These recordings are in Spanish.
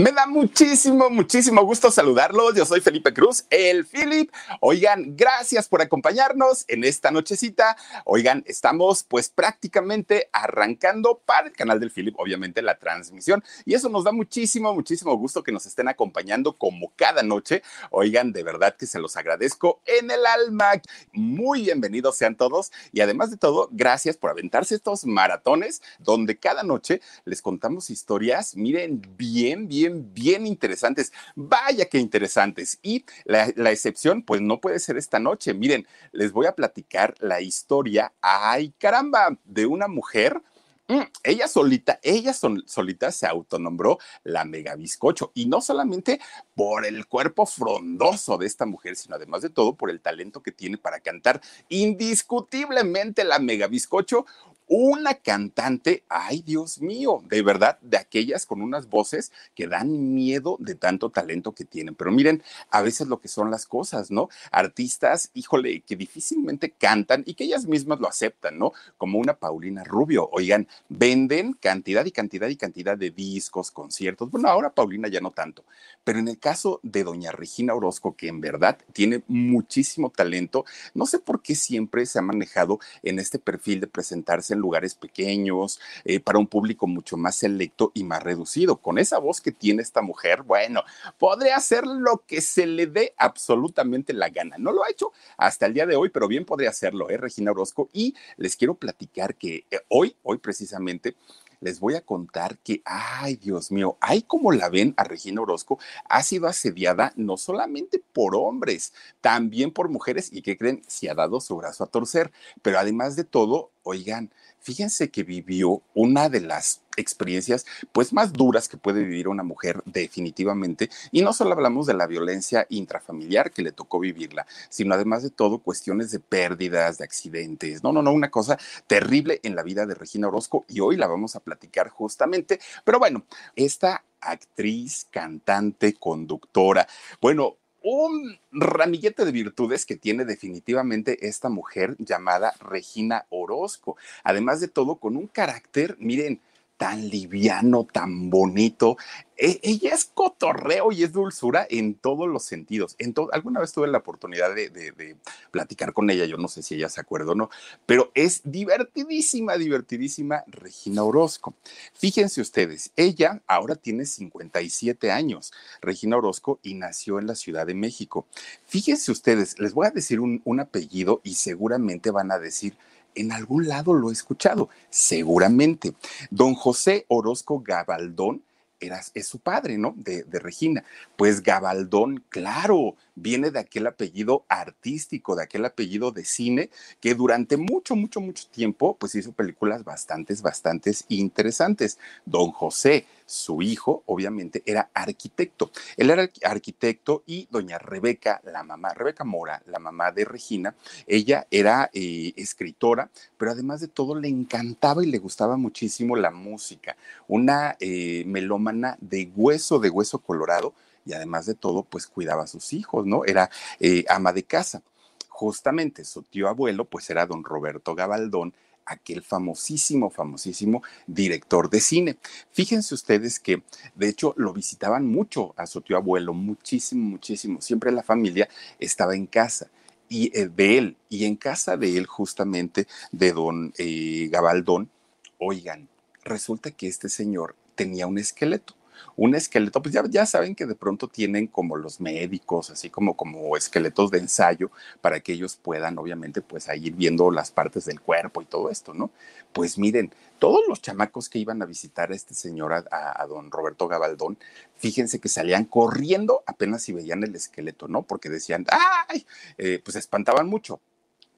Me da muchísimo, muchísimo gusto saludarlos. Yo soy Felipe Cruz, el Philip. Oigan, gracias por acompañarnos en esta nochecita. Oigan, estamos pues prácticamente arrancando para el canal del Philip, obviamente la transmisión. Y eso nos da muchísimo, muchísimo gusto que nos estén acompañando como cada noche. Oigan, de verdad que se los agradezco en el alma. Muy bienvenidos sean todos. Y además de todo, gracias por aventarse estos maratones donde cada noche les contamos historias, miren, bien, bien bien, interesantes. Vaya que interesantes. Y la, excepción, pues no puede ser esta noche. Miren, les voy a platicar la historia, ay caramba, de una mujer mm, ella solita, ella solita se autonombró la mega bizcocho y no solamente por el cuerpo frondoso de esta mujer, sino además de todo por el talento que tiene para cantar indiscutiblemente la mega bizcocho, una cantante, ay Dios mío, de verdad, de aquellas con unas voces que dan miedo de tanto talento que tienen. Pero miren, a veces lo que son las cosas, ¿no? Artistas, híjole, que difícilmente cantan y que ellas mismas lo aceptan, ¿no? Como una Paulina Rubio. Oigan, venden cantidad y cantidad y cantidad de discos, conciertos. Bueno, ahora Paulina ya no tanto. Pero en el caso de doña Regina Orozco, que en verdad tiene muchísimo talento, no sé por qué siempre se ha manejado en este perfil de presentarse en lugares pequeños, eh, para un público mucho más selecto y más reducido. Con esa voz que tiene esta mujer, bueno, podría hacer lo que se le dé absolutamente la gana. No lo ha hecho hasta el día de hoy, pero bien podría hacerlo, ¿eh? Regina Orozco. Y les quiero platicar que eh, hoy, hoy precisamente, les voy a contar que, ay Dios mío, hay como la ven a Regina Orozco, ha sido asediada no solamente por hombres, también por mujeres y que creen, se ha dado su brazo a torcer, pero además de todo, oigan, fíjense que vivió una de las experiencias pues más duras que puede vivir una mujer definitivamente y no solo hablamos de la violencia intrafamiliar que le tocó vivirla, sino además de todo cuestiones de pérdidas, de accidentes. No, no, no, una cosa terrible en la vida de Regina Orozco y hoy la vamos a platicar justamente. Pero bueno, esta actriz, cantante, conductora, bueno, un ramillete de virtudes que tiene definitivamente esta mujer llamada Regina Orozco. Además de todo, con un carácter, miren, tan liviano, tan bonito. E, ella es cotorreo y es dulzura en todos los sentidos. En alguna vez tuve la oportunidad de, platicar con ella, yo no sé si ella se acuerda o no, pero es divertidísima, divertidísima Regina Orozco. Fíjense ustedes, ella ahora tiene 57 años, Regina Orozco, y nació en la Ciudad de México. Fíjense ustedes, les voy a decir un, un apellido y seguramente van a decir, en algún lado lo he escuchado, seguramente. Don José Orozco Gabaldón era, es su padre, ¿no? De, de, Regina. Pues Gabaldón, claro, viene de aquel apellido artístico, de aquel apellido de cine, que durante mucho, mucho, mucho tiempo, pues hizo películas bastantes, bastantes interesantes. Don José, su hijo, obviamente, era arquitecto. Él era arquitecto y doña Rebeca, la mamá, Rebeca Mora, la mamá de Regina, ella era eh, escritora, pero además de todo le encantaba y le gustaba muchísimo la música. Una eh, melómana de hueso, de hueso colorado, y además de todo, pues cuidaba a sus hijos, ¿no? Era eh, ama de casa. Justamente su tío abuelo, pues era don Roberto Gabaldón, aquel famosísimo, famosísimo director de cine. Fíjense ustedes que, de hecho, lo visitaban mucho a su tío abuelo, muchísimo, muchísimo. Siempre la familia estaba en casa y eh, de él, y en casa de él justamente, de don eh, Gabaldón, oigan, resulta que este señor tenía un esqueleto un esqueleto, pues ya, ya saben que de pronto tienen como los médicos, así como, como esqueletos de ensayo para que ellos puedan, obviamente, pues ir viendo las partes del cuerpo y todo esto, ¿no? Pues miren, todos los chamacos que iban a visitar a este señor, a, don Roberto Gabaldón, fíjense que salían corriendo apenas si veían el esqueleto, ¿no? Porque decían, ¡ay! Eh, pues espantaban mucho.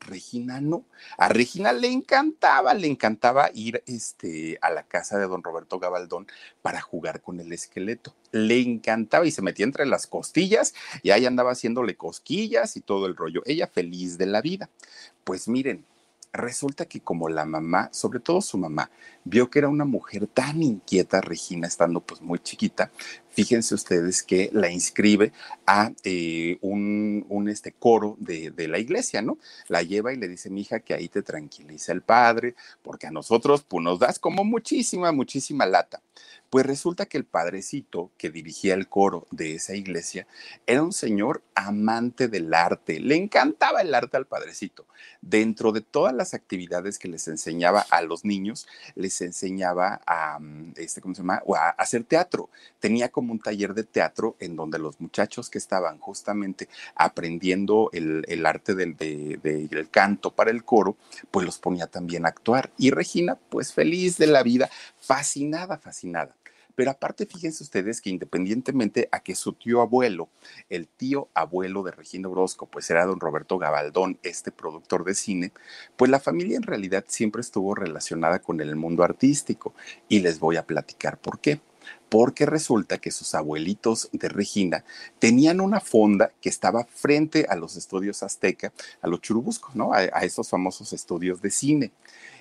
Regina no. A Regina le encantaba, le encantaba ir este, a la casa de don Roberto Gabaldón para jugar con el esqueleto. Le encantaba y se metía entre las costillas y ahí andaba haciéndole cosquillas y todo el rollo. Ella feliz de la vida. Pues miren, resulta que como la mamá, sobre todo su mamá, vio que era una mujer tan inquieta, Regina, estando pues muy chiquita, fíjense ustedes que la inscribe a eh, un, este coro de, de, la iglesia, ¿no? La lleva y le dice, mi hija, que ahí te tranquiliza el padre, porque a nosotros pues, nos das como muchísima, muchísima lata. Pues resulta que el padrecito que dirigía el coro de esa iglesia era un señor amante del arte. Le encantaba el arte al padrecito. Dentro de todas las actividades que les enseñaba a los niños, les enseñaba a, mm, este, ¿cómo se llama? a hacer teatro. Tenía como un taller de teatro en donde los muchachos que estaban justamente aprendiendo el, el arte del, de, de, del canto para el coro, pues los ponía también a actuar. Y Regina, pues feliz de la vida, fascinada, fascinada. Pero aparte, fíjense ustedes que independientemente a que su tío abuelo, el tío abuelo de Regina Orozco, pues era don Roberto Gabaldón, este productor de cine, pues la familia en realidad siempre estuvo relacionada con el mundo artístico. Y les voy a platicar por qué porque resulta que sus abuelitos de Regina tenían una fonda que estaba frente a los estudios Azteca, a los Churubuscos, ¿no? A, esos famosos estudios de cine.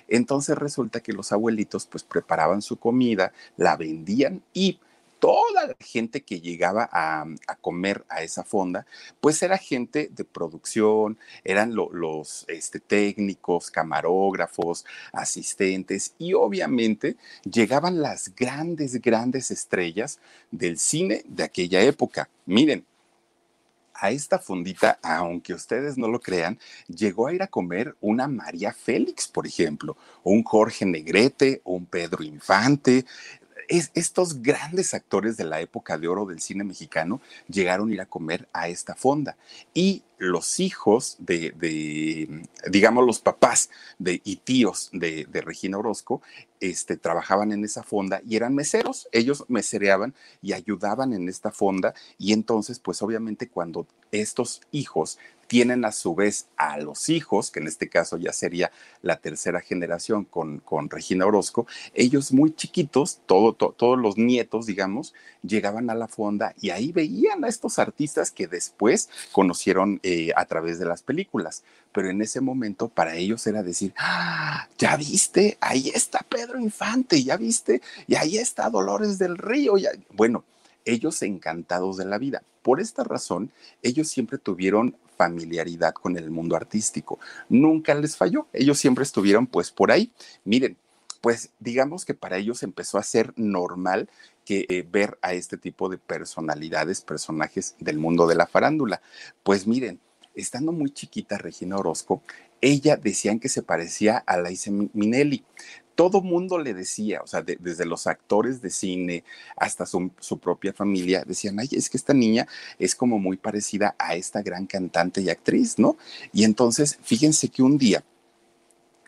Entonces resulta que los abuelitos pues preparaban su comida, la vendían y toda la gente que llegaba a, a, comer a esa fonda, pues era gente de producción, eran lo, los este, técnicos, camarógrafos, asistentes y obviamente llegaban las grandes, grandes estrellas del cine de aquella época. Miren, a esta fundita, aunque ustedes no lo crean, llegó a ir a comer una María Félix, por ejemplo, un Jorge Negrete, un Pedro Infante. Es, estos grandes actores de la época de oro del cine mexicano llegaron a ir a comer a esta fonda. Y los hijos de, digamos, los papás de, y tíos de, de, Regina Orozco, este, trabajaban en esa fonda y eran meseros. Ellos mesereaban y ayudaban en esta fonda. Y entonces, pues obviamente cuando estos hijos tienen a su vez a los hijos, que en este caso ya sería la tercera generación con, con Regina Orozco, ellos muy chiquitos, todo, to, todos los nietos, digamos, llegaban a la fonda y ahí veían a estos artistas que después conocieron eh, a través de las películas. Pero en ese momento para ellos era decir, ah, ya viste, ahí está Pedro Infante, ya viste, y ahí está Dolores del Río. Ya... Bueno, ellos encantados de la vida. Por esta razón, ellos siempre tuvieron familiaridad con el mundo artístico. Nunca les falló. Ellos siempre estuvieron pues por ahí. Miren, pues digamos que para ellos empezó a ser normal que eh, ver a este tipo de personalidades, personajes del mundo de la farándula. Pues miren, estando muy chiquita Regina Orozco, ella decían que se parecía a Laisa Minelli. Todo mundo le decía, o sea, de, desde los actores de cine hasta su, su, propia familia, decían, ay, es que esta niña es como muy parecida a esta gran cantante y actriz, ¿no? Y entonces, fíjense que un día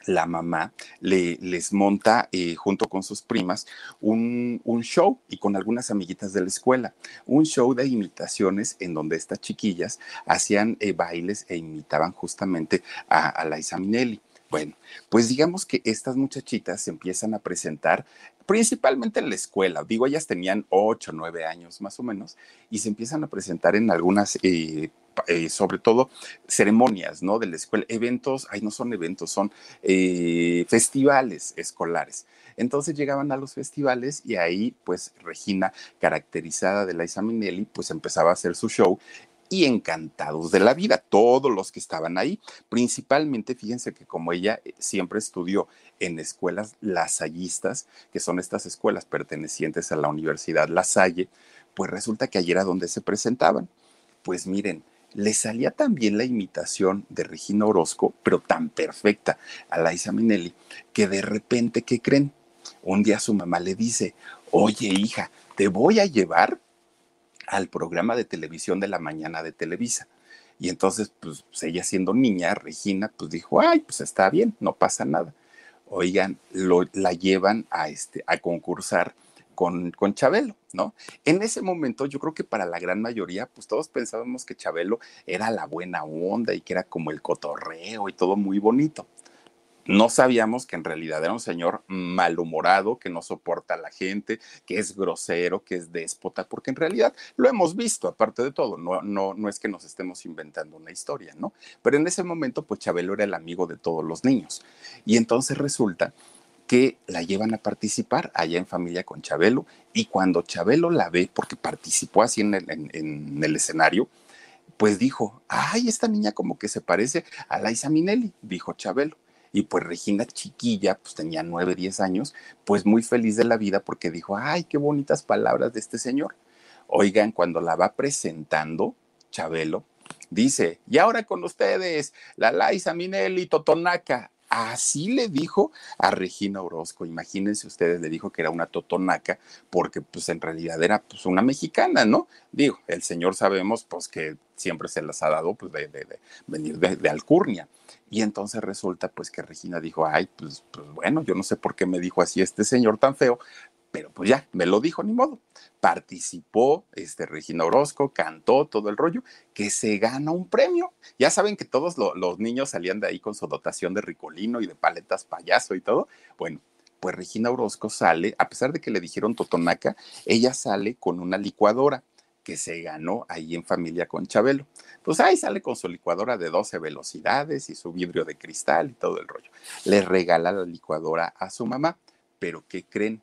la mamá le, les monta eh, junto con sus primas un, un, show y con algunas amiguitas de la escuela, un show de imitaciones en donde estas chiquillas hacían eh, bailes e imitaban justamente a, a Liza Minnelli. Bueno, pues digamos que estas muchachitas se empiezan a presentar principalmente en la escuela. Digo, ellas tenían ocho, nueve años más o menos y se empiezan a presentar en algunas eh, eh, sobre todo ceremonias, ¿no? De la escuela, eventos, ay, no son eventos, son eh, festivales escolares. Entonces llegaban a los festivales y ahí, pues, Regina, caracterizada de Liza Minnelli, pues empezaba a hacer su show y encantados de la vida, todos los que estaban ahí. Principalmente, fíjense que como ella eh, siempre estudió en escuelas lasallistas, que son estas escuelas pertenecientes a la Universidad La Salle, pues resulta que ayer era donde se presentaban. Pues miren, le salía también la imitación de Regina Orozco, pero tan perfecta a Laisa Minelli, que de repente, ¿qué creen? Un día su mamá le dice, oye hija, te voy a llevar al programa de televisión de la mañana de Televisa. Y entonces, pues ella siendo niña, Regina, pues dijo, ay, pues está bien, no pasa nada. Oigan, lo, la llevan a, este, a concursar con, con Chabelo, ¿no? En ese momento yo creo que para la gran mayoría, pues todos pensábamos que Chabelo era la buena onda y que era como el cotorreo y todo muy bonito. No sabíamos que en realidad era un señor malhumorado, que no soporta a la gente, que es grosero, que es déspota, porque en realidad lo hemos visto, aparte de todo, no, no, no es que nos estemos inventando una historia, ¿no? Pero en ese momento, pues Chabelo era el amigo de todos los niños. Y entonces resulta que la llevan a participar allá en familia con Chabelo y cuando Chabelo la ve, porque participó así en el, escenario, pues dijo, ay, esta niña como que se parece a Laisa Minelli, dijo Chabelo. Y pues Regina chiquilla, pues tenía nueve, diez años, pues muy feliz de la vida porque dijo, ay, qué bonitas palabras de este señor. Oigan, cuando la va presentando, Chabelo, dice, y ahora con ustedes, la Laisa Minelli Totonaca. Así le dijo a Regina Orozco. Imagínense ustedes, le dijo que era una totonaca, porque pues en realidad era pues una mexicana, ¿no? Digo, el señor sabemos pues que siempre se las ha dado pues de, de, de venir de, Alcurnia. Y entonces resulta pues que Regina dijo, ay, pues, pues bueno, yo no sé por qué me dijo así este señor tan feo, pero pues ya, me lo dijo, ni modo. Participó este, Regina Orozco, cantó todo el rollo, que se gana un premio. Ya saben que todos los niños salían de ahí con su dotación de ricolino y de paletas payaso y todo. Bueno, pues Regina Orozco sale, a pesar de que le dijeron Totonaca, ella sale con una licuadora que se ganó ahí en familia con Chabelo. Pues ahí sale con su licuadora de 12 velocidades y su vidrio de cristal y todo el rollo. Le regala la licuadora a su mamá, pero ¿qué creen?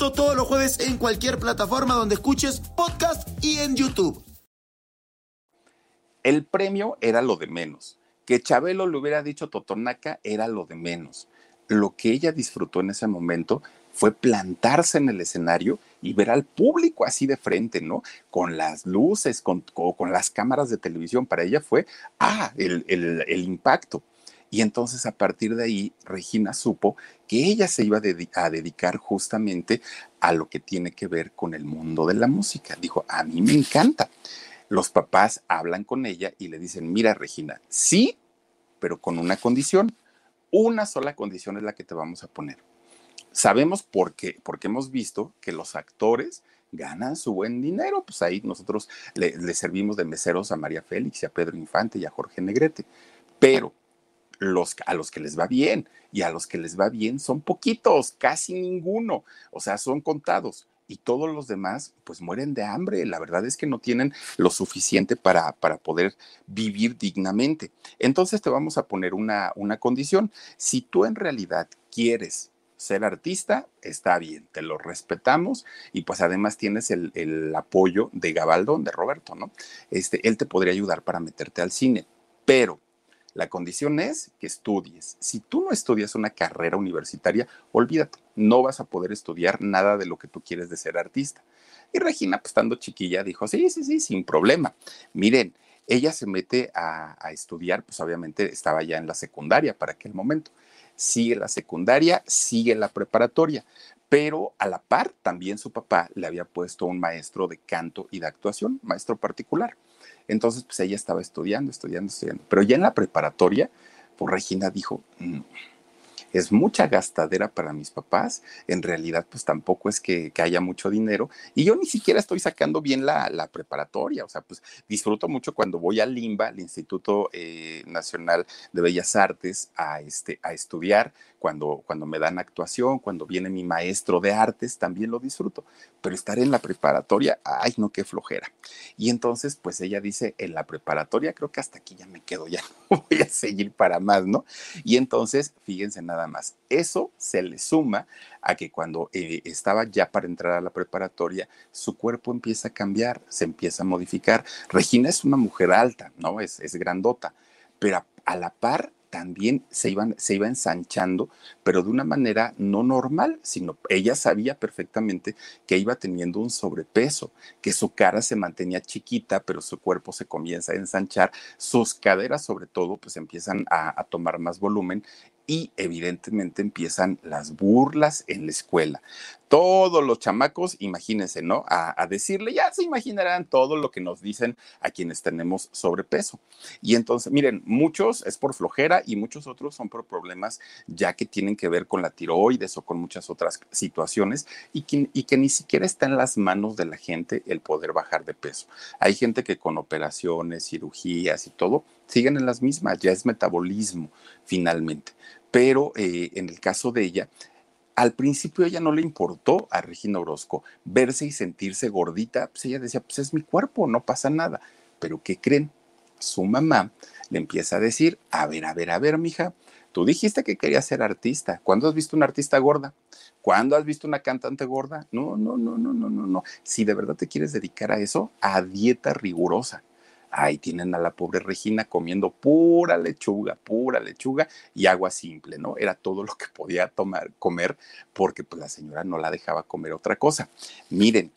Todos los jueves en cualquier plataforma donde escuches podcast y en YouTube. El premio era lo de menos. Que Chabelo le hubiera dicho Totonaca era lo de menos. Lo que ella disfrutó en ese momento fue plantarse en el escenario y ver al público así de frente, ¿no? Con las luces, con, con las cámaras de televisión. Para ella fue, ah, el, el impacto. Y entonces a partir de ahí, Regina supo que ella se iba a, dedicar justamente a lo que tiene que ver con el mundo de la música. Dijo, a mí me encanta. Los papás hablan con ella y le dicen, mira Regina, sí, pero con una condición. Una sola condición es la que te vamos a poner. Sabemos por qué, porque hemos visto que los actores ganan su buen dinero. Pues ahí nosotros le, le servimos de meseros a María Félix y a Pedro Infante y a Jorge Negrete. Pero a los que les va bien y a los que les va bien son poquitos, casi ninguno, o sea, son contados. Y todos los demás, pues mueren de hambre. La verdad es que no tienen lo suficiente para, para poder vivir dignamente. Entonces te vamos a poner una, una condición. Si tú en realidad quieres ser artista, está bien, te lo respetamos y pues además tienes el, el, apoyo de Gabaldón, de Roberto, ¿no? Este, él te podría ayudar para meterte al cine, pero la condición es que estudies. Si tú no estudias una carrera universitaria, olvídate, no vas a poder estudiar nada de lo que tú quieres de ser artista. Y Regina, pues estando chiquilla, dijo, sí, sí, sí, sin problema. Miren, ella se mete a, a estudiar, pues obviamente estaba ya en la secundaria para aquel momento. Sigue la secundaria, sigue la preparatoria, pero a la par también su papá le había puesto un maestro de canto y de actuación, maestro particular. Entonces, pues ella estaba estudiando, estudiando, estudiando. Pero ya en la preparatoria, pues Regina dijo, mm, es mucha gastadera para mis papás. En realidad, pues tampoco es que, haya mucho dinero. Y yo ni siquiera estoy sacando bien la, preparatoria. O sea, pues disfruto mucho cuando voy al LIMBA, al Instituto eh, Nacional de Bellas Artes, a, este, a estudiar. Cuando, cuando me dan actuación, cuando viene mi maestro de artes, también lo disfruto. Pero estar en la preparatoria, ay, no, qué flojera. Y entonces, pues ella dice, en la preparatoria creo que hasta aquí ya me quedo, ya no voy a seguir para más, ¿no? Y entonces, fíjense nada más. Eso se le suma a que cuando eh, estaba ya para entrar a la preparatoria, su cuerpo empieza a cambiar, se empieza a modificar. Regina es una mujer alta, ¿no? Es, es grandota, pero a la par también se, iban, se iba ensanchando, pero de una manera no normal, sino ella sabía perfectamente que iba teniendo un sobrepeso, que su cara se mantenía chiquita, pero su cuerpo se comienza a ensanchar, sus caderas sobre todo pues empiezan a, a tomar más volumen y evidentemente empiezan las burlas en la escuela. Todos los chamacos, imagínense, ¿no? A, decirle, ya se imaginarán todo lo que nos dicen a quienes tenemos sobrepeso. Y entonces, miren, muchos es por flojera y muchos otros son por problemas ya que tienen que ver con la tiroides o con muchas otras situaciones y que, ni siquiera está en las manos de la gente el poder bajar de peso. Hay gente que con operaciones, cirugías y todo, siguen en las mismas, ya es metabolismo finalmente. Pero eh, en el caso de ella, al principio ella no le importó a Regina Orozco verse y sentirse gordita, pues ella decía, pues es mi cuerpo, no pasa nada. Pero ¿qué creen? Su mamá le empieza a decir, a ver, a ver, a ver, mija, tú dijiste que querías ser artista. ¿Cuándo has visto una artista gorda? ¿Cuándo has visto una cantante gorda? No, no, no, no, no, no, no. Si de verdad te quieres dedicar a eso, a dieta rigurosa. Ahí tienen a la pobre Regina comiendo pura lechuga, pura lechuga y agua simple, ¿no? Era todo lo que podía tomar, comer, porque pues la señora no la dejaba comer otra cosa. Miren,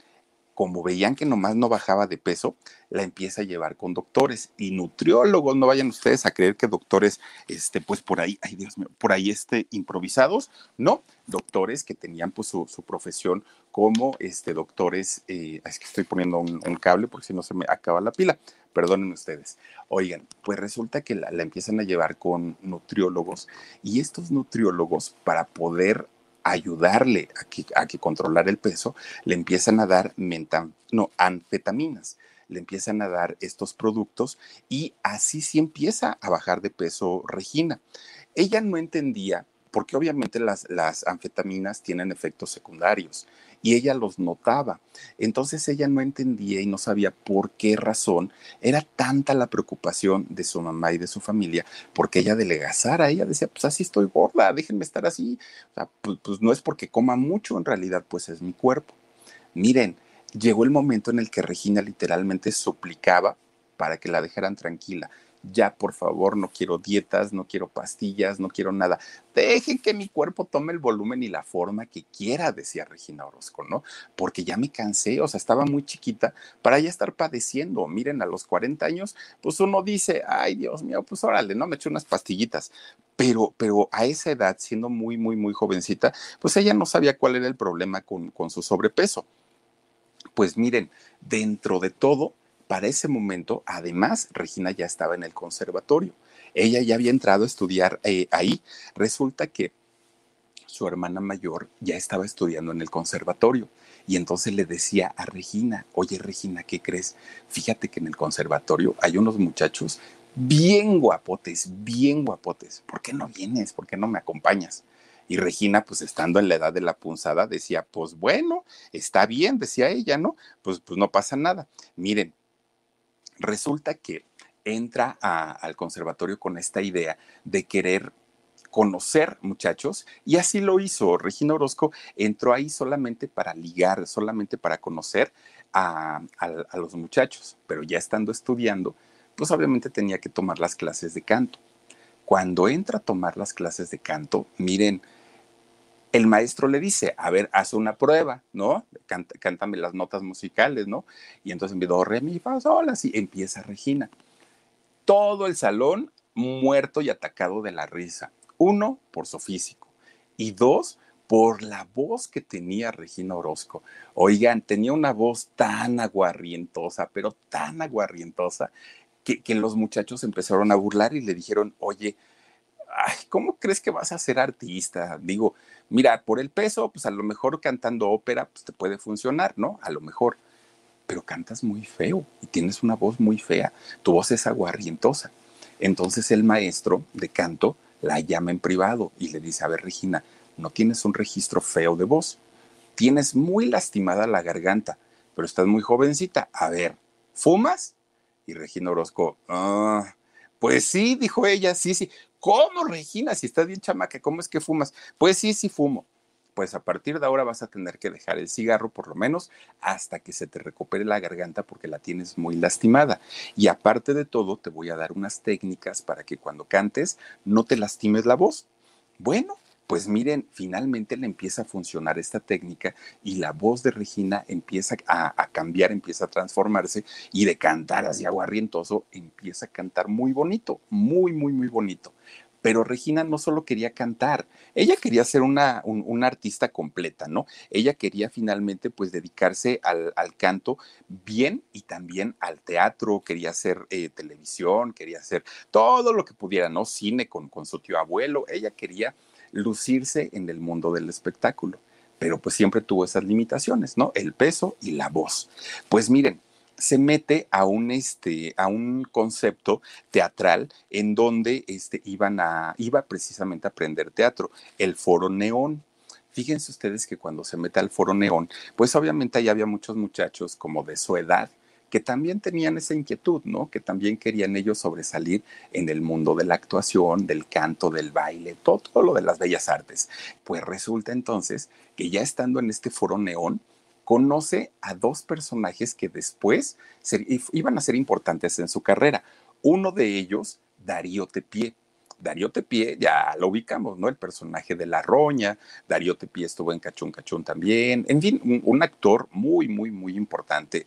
como veían que nomás no bajaba de peso, la empieza a llevar con doctores y nutriólogos. No vayan ustedes a creer que doctores, este, pues por ahí, ay Dios mío, por ahí este, improvisados, no, doctores que tenían pues su, profesión como este, doctores, eh, es que estoy poniendo un, cable porque si no se me acaba la pila, perdonen ustedes. Oigan, pues resulta que la, la empiezan a llevar con nutriólogos y estos nutriólogos para poder ayudarle a que, a que controlar el peso, le empiezan a dar no, anfetaminas, le empiezan a dar estos productos y así sí empieza a bajar de peso Regina. Ella no entendía, porque obviamente las, las anfetaminas tienen efectos secundarios y ella los notaba. Entonces ella no entendía y no sabía por qué razón era tanta la preocupación de su mamá y de su familia, porque ella delegazara, ella decía, pues así estoy gorda, déjenme estar así. O sea, pues, pues no es porque coma mucho, en realidad pues es mi cuerpo. Miren, llegó el momento en el que Regina literalmente suplicaba para que la dejaran tranquila ya por favor, no quiero dietas, no quiero pastillas, no quiero nada. Dejen que mi cuerpo tome el volumen y la forma que quiera, decía Regina Orozco, ¿no? Porque ya me cansé, o sea, estaba muy chiquita para ya estar padeciendo. Miren, a los 40 años, pues uno dice, ay Dios mío, pues órale, no me eché unas pastillitas. Pero, pero a esa edad, siendo muy, muy, muy jovencita, pues ella no sabía cuál era el problema con, con su sobrepeso. Pues miren, dentro de todo, para ese momento, además, Regina ya estaba en el conservatorio. Ella ya había entrado a estudiar eh, ahí. Resulta que su hermana mayor ya estaba estudiando en el conservatorio. Y entonces le decía a Regina, oye Regina, ¿qué crees? Fíjate que en el conservatorio hay unos muchachos bien guapotes, bien guapotes. ¿Por qué no vienes? ¿Por qué no me acompañas? Y Regina, pues estando en la edad de la punzada, decía, pues bueno, está bien, decía ella, ¿no? Pues, pues no pasa nada. Miren, Resulta que entra al conservatorio con esta idea de querer conocer muchachos y así lo hizo. Regina Orozco entró ahí solamente para ligar, solamente para conocer a, a, los muchachos, pero ya estando estudiando, pues obviamente tenía que tomar las clases de canto. Cuando entra a tomar las clases de canto, miren, el maestro le dice, a ver, haz una prueba, ¿no? cántame las notas musicales, ¿no? Y entonces me re, mi, fa, sol, así empieza Regina. Todo el salón muerto y atacado de la risa. Uno, por su físico. Y dos, por la voz que tenía Regina Orozco. Oigan, tenía una voz tan aguarrientosa, pero tan aguarrientosa, que, que los muchachos empezaron a burlar y le dijeron, oye, ay, ¿cómo crees que vas a ser artista? Digo, mira, por el peso, pues a lo mejor cantando ópera, pues te puede funcionar, ¿no? A lo mejor, pero cantas muy feo y tienes una voz muy fea, tu voz es aguarrientosa. Entonces el maestro de canto la llama en privado y le dice, a ver, Regina, no tienes un registro feo de voz, tienes muy lastimada la garganta, pero estás muy jovencita, a ver, ¿fumas? Y Regina Orozco, ah, pues sí, dijo ella, sí, sí. ¿Cómo, Regina? Si estás bien chamaca, ¿cómo es que fumas? Pues sí, sí fumo. Pues a partir de ahora vas a tener que dejar el cigarro por lo menos hasta que se te recupere la garganta porque la tienes muy lastimada. Y aparte de todo, te voy a dar unas técnicas para que cuando cantes no te lastimes la voz. Bueno, pues miren, finalmente le empieza a funcionar esta técnica y la voz de Regina empieza a, cambiar, empieza a transformarse y de cantar así aguarrientoso empieza a cantar muy bonito, muy, muy, muy bonito. Pero Regina no solo quería cantar, ella quería ser una, una artista completa, ¿no? Ella quería finalmente pues dedicarse al, canto bien y también al teatro, quería hacer eh, televisión, quería hacer todo lo que pudiera, ¿no? Cine con, con su tío abuelo, ella quería lucirse en el mundo del espectáculo, pero pues siempre tuvo esas limitaciones, ¿no? El peso y la voz. Pues miren, se mete a un, este, a un concepto teatral en donde este, iban a, iba precisamente a aprender teatro, el Foro Neón. Fíjense ustedes que cuando se mete al Foro Neón, pues obviamente ahí había muchos muchachos como de su edad que también tenían esa inquietud, ¿no? Que también querían ellos sobresalir en el mundo de la actuación, del canto, del baile, todo, lo de las bellas artes. Pues resulta entonces que ya estando en este foro neón, conoce a dos personajes que después iban a ser importantes en su carrera. Uno de ellos, Darío Tepié. Darío Tepié, ya lo ubicamos, ¿no? El personaje de La Roña, Darío Tepié estuvo en Cachón Cachón también, en fin, un, un actor muy, muy, muy importante.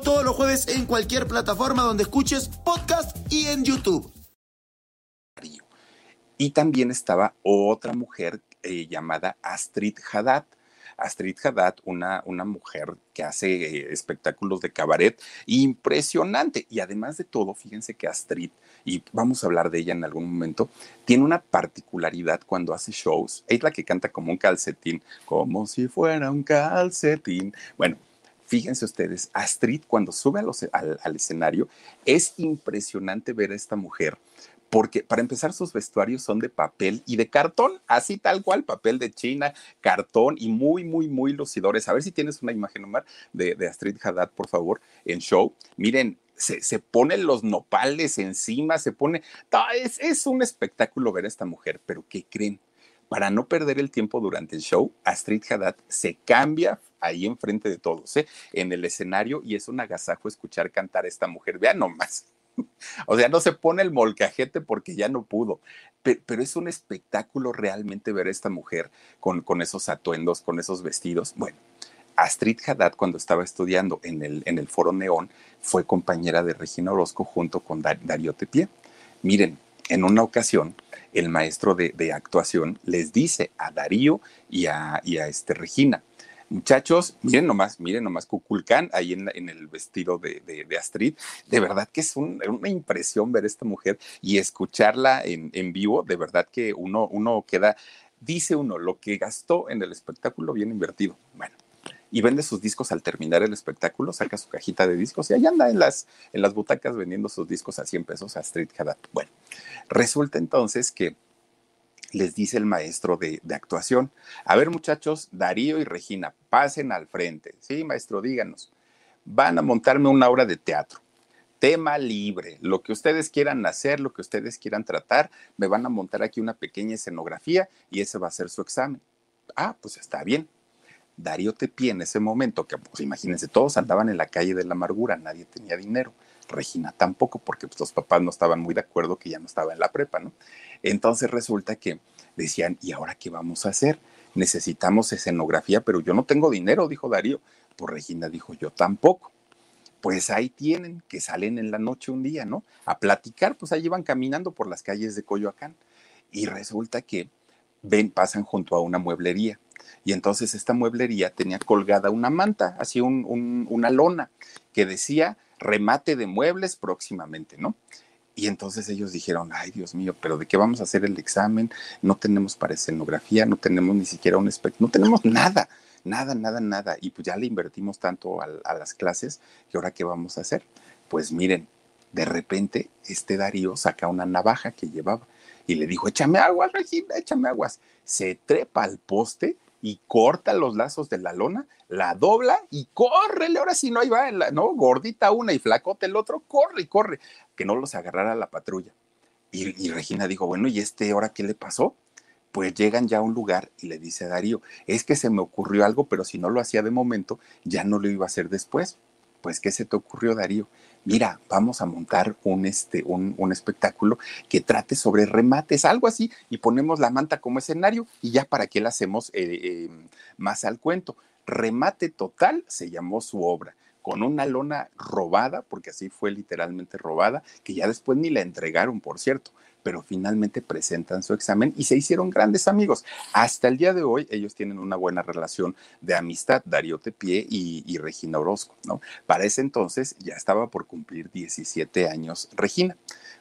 todos los jueves en cualquier plataforma donde escuches podcast y en YouTube. Y también estaba otra mujer eh, llamada Astrid Haddad. Astrid Haddad, una, una mujer que hace eh, espectáculos de cabaret impresionante. Y además de todo, fíjense que Astrid, y vamos a hablar de ella en algún momento, tiene una particularidad cuando hace shows. Es la que canta como un calcetín, como si fuera un calcetín. Bueno, Fíjense ustedes, Astrid cuando sube al, escenario, es impresionante ver a esta mujer porque para empezar sus vestuarios son de papel y de cartón, así tal cual, papel de China, cartón y muy, muy, muy lucidores. A ver si tienes una imagen, Omar, de, Astrid Haddad, por favor, en show. Miren, se, se ponen los nopales encima, se pone... Es, es un espectáculo ver a esta mujer, pero ¿qué creen? Para no perder el tiempo durante el show, Astrid Haddad se cambia ahí enfrente de todos, ¿eh? en el escenario, y es un agasajo escuchar cantar a esta mujer. Vean nomás. O sea, no se pone el molcajete porque ya no pudo, pero, es un espectáculo realmente ver a esta mujer con, con esos atuendos, con esos vestidos. Bueno, Astrid Haddad, cuando estaba estudiando en el, en el Foro Neón, fue compañera de Regina Orozco junto con Darío Tepié. Miren, en una ocasión, el maestro de, actuación les dice a Darío y a, este Regina, Muchachos, miren nomás, miren nomás Cuculcán ahí en, el vestido de, Astrid. De verdad que es una impresión ver a esta mujer y escucharla en, vivo. De verdad que uno, uno queda, dice uno, lo que gastó en el espectáculo bien invertido. Bueno, y vende sus discos al terminar el espectáculo, saca su cajita de discos y ahí anda en las, en las butacas vendiendo sus discos a 100 pesos a Astrid Haddad. Bueno, resulta entonces que les dice el maestro de, actuación, a ver muchachos, Darío y Regina, pasen al frente. Sí, maestro, díganos. Van a montarme una obra de teatro. Tema libre, lo que ustedes quieran hacer, lo que ustedes quieran tratar, me van a montar aquí una pequeña escenografía y ese va a ser su examen. Ah, pues está bien. Darío Tepi en ese momento, que pues imagínense, todos andaban en la calle de la amargura, nadie tenía dinero. Regina tampoco, porque pues, los papás no estaban muy de acuerdo que ya no estaba en la prepa, ¿no? Entonces resulta que decían, ¿y ahora qué vamos a hacer? Necesitamos escenografía, pero yo no tengo dinero, dijo Darío. Pues Regina dijo, yo tampoco. Pues ahí tienen, que salen en la noche un día, ¿no? A platicar, pues ahí iban caminando por las calles de Coyoacán. Y resulta que ven, pasan junto a una mueblería. Y entonces esta mueblería tenía colgada una manta, así una lona, que decía remate de muebles próximamente, ¿no? Y entonces ellos dijeron, ay Dios mío, pero ¿de qué vamos a hacer el examen? No tenemos para escenografía, no tenemos ni siquiera un espectro, no tenemos nada, nada, nada, nada. Y pues ya le invertimos tanto a, las clases que ahora qué vamos a hacer. Pues miren, de repente este Darío saca una navaja que llevaba y le dijo, échame aguas, Regina, échame aguas. Se trepa al poste y corta los lazos de la lona, la dobla y córrele, ahora sí no ahí va, ¿no? Gordita una y flacote el otro, corre y corre, que no los agarrara la patrulla. Y, Regina dijo, bueno, ¿y este ahora qué le pasó? Pues llegan ya a un lugar y le dice a Darío, es que se me ocurrió algo, pero si no lo hacía de momento, ya no lo iba a hacer después. Pues, ¿qué se te ocurrió, Darío? Mira, vamos a montar un, este, un, un espectáculo que trate sobre remates, algo así, y ponemos la manta como escenario y ya para qué la hacemos eh, em, más al cuento. Remate total se llamó su obra con una lona robada, porque así fue literalmente robada, que ya después ni la entregaron, por cierto, pero finalmente presentan su examen y se hicieron grandes amigos. Hasta el día de hoy ellos tienen una buena relación de amistad, Darío Tepié y, y Regina Orozco, ¿no? Para ese entonces ya estaba por cumplir 17 años Regina.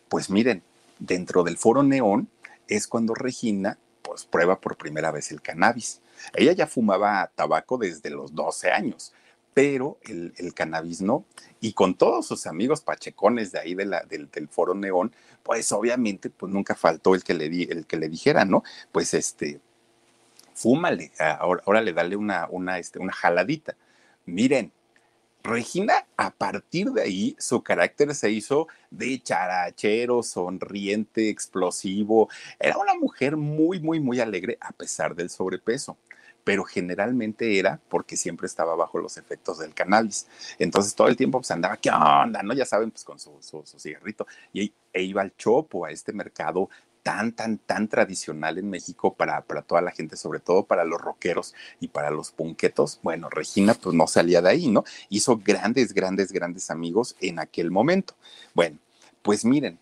Pues miren, dentro del foro Neón es cuando Regina pues prueba por primera vez el cannabis. Ella ya fumaba tabaco desde los 12 años, pero el, cannabis no. Y con todos sus amigos pachecones de ahí de la, del, foro neón, pues obviamente pues nunca faltó el que le, di, el que le dijera, ¿no? Pues este, fúmale, ahora, ahora le dale una, una, este, una jaladita. Miren, Regina, a partir de ahí, su carácter se hizo de charachero, sonriente, explosivo. Era una mujer muy, muy, muy alegre a pesar del sobrepeso pero generalmente era porque siempre estaba bajo los efectos del cannabis. Entonces todo el tiempo pues andaba, ¿qué onda? ¿No? Ya saben, pues con su, su, cigarrito. Y e iba al chopo, a este mercado tan, tan, tan tradicional en México para, para toda la gente, sobre todo para los rockeros y para los punquetos. Bueno, Regina pues no salía de ahí, ¿no? Hizo grandes, grandes, grandes amigos en aquel momento. Bueno, pues miren,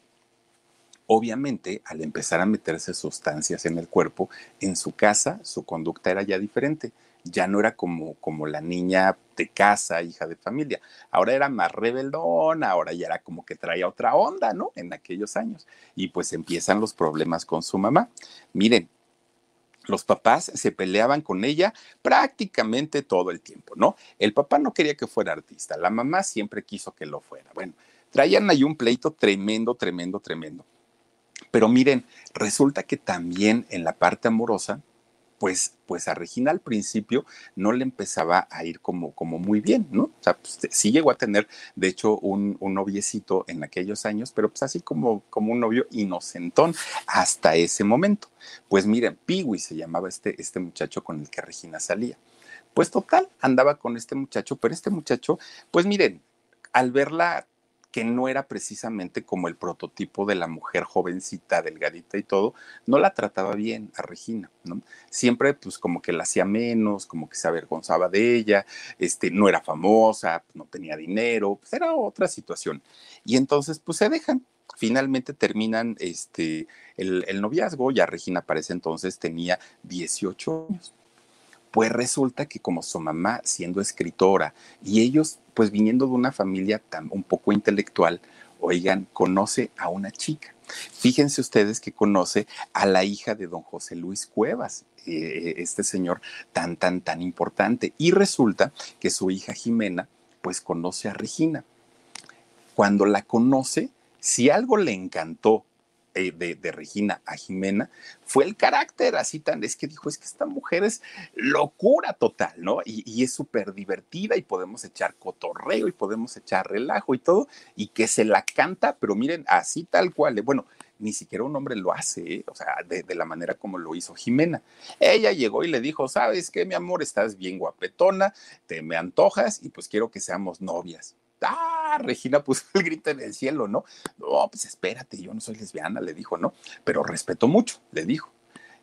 Obviamente, al empezar a meterse sustancias en el cuerpo, en su casa su conducta era ya diferente. Ya no era como, como la niña de casa, hija de familia. Ahora era más rebeldona, ahora ya era como que traía otra onda, ¿no? En aquellos años. Y pues empiezan los problemas con su mamá. Miren, los papás se peleaban con ella prácticamente todo el tiempo, ¿no? El papá no quería que fuera artista, la mamá siempre quiso que lo fuera. Bueno, traían ahí un pleito tremendo, tremendo, tremendo. Pero miren, resulta que también en la parte amorosa, pues, pues a Regina al principio no le empezaba a ir como, como muy bien, ¿no? O sea, pues, sí llegó a tener, de hecho, un, un, noviecito en aquellos años, pero pues así como, como un novio inocentón hasta ese momento. Pues miren, Piwi se llamaba este, este muchacho con el que Regina salía. Pues total, andaba con este muchacho, pero este muchacho, pues miren, al verla que no era precisamente como el prototipo de la mujer jovencita, delgadita y todo, no la trataba bien a Regina, ¿no? Siempre pues como que la hacía menos, como que se avergonzaba de ella, este, no era famosa, no tenía dinero, pues era otra situación. Y entonces pues se dejan, finalmente terminan este, el, el noviazgo, ya Regina para ese entonces tenía 18 años. Pues resulta que como su mamá siendo escritora y ellos pues viniendo de una familia tan un poco intelectual, oigan, conoce a una chica. Fíjense ustedes que conoce a la hija de don José Luis Cuevas, eh, este señor tan, tan, tan importante. Y resulta que su hija Jimena, pues conoce a Regina. Cuando la conoce, si algo le encantó de, Regina a Jimena fue el carácter así tan, es que dijo, es que esta mujer es locura total, ¿no? Y, es súper divertida y podemos echar cotorreo y podemos echar relajo y todo, y que se la canta, pero miren, así tal cual, eh, bueno, ni siquiera un hombre lo hace, ¿eh? o sea, de, de, la manera como lo hizo Jimena. Ella llegó y le dijo, sabes qué, mi amor, estás bien guapetona, te me antojas y pues quiero que seamos novias. Ah, Regina puso el grito en el cielo, ¿no? No, pues espérate, yo no soy lesbiana, le dijo, ¿no? Pero respeto mucho, le dijo.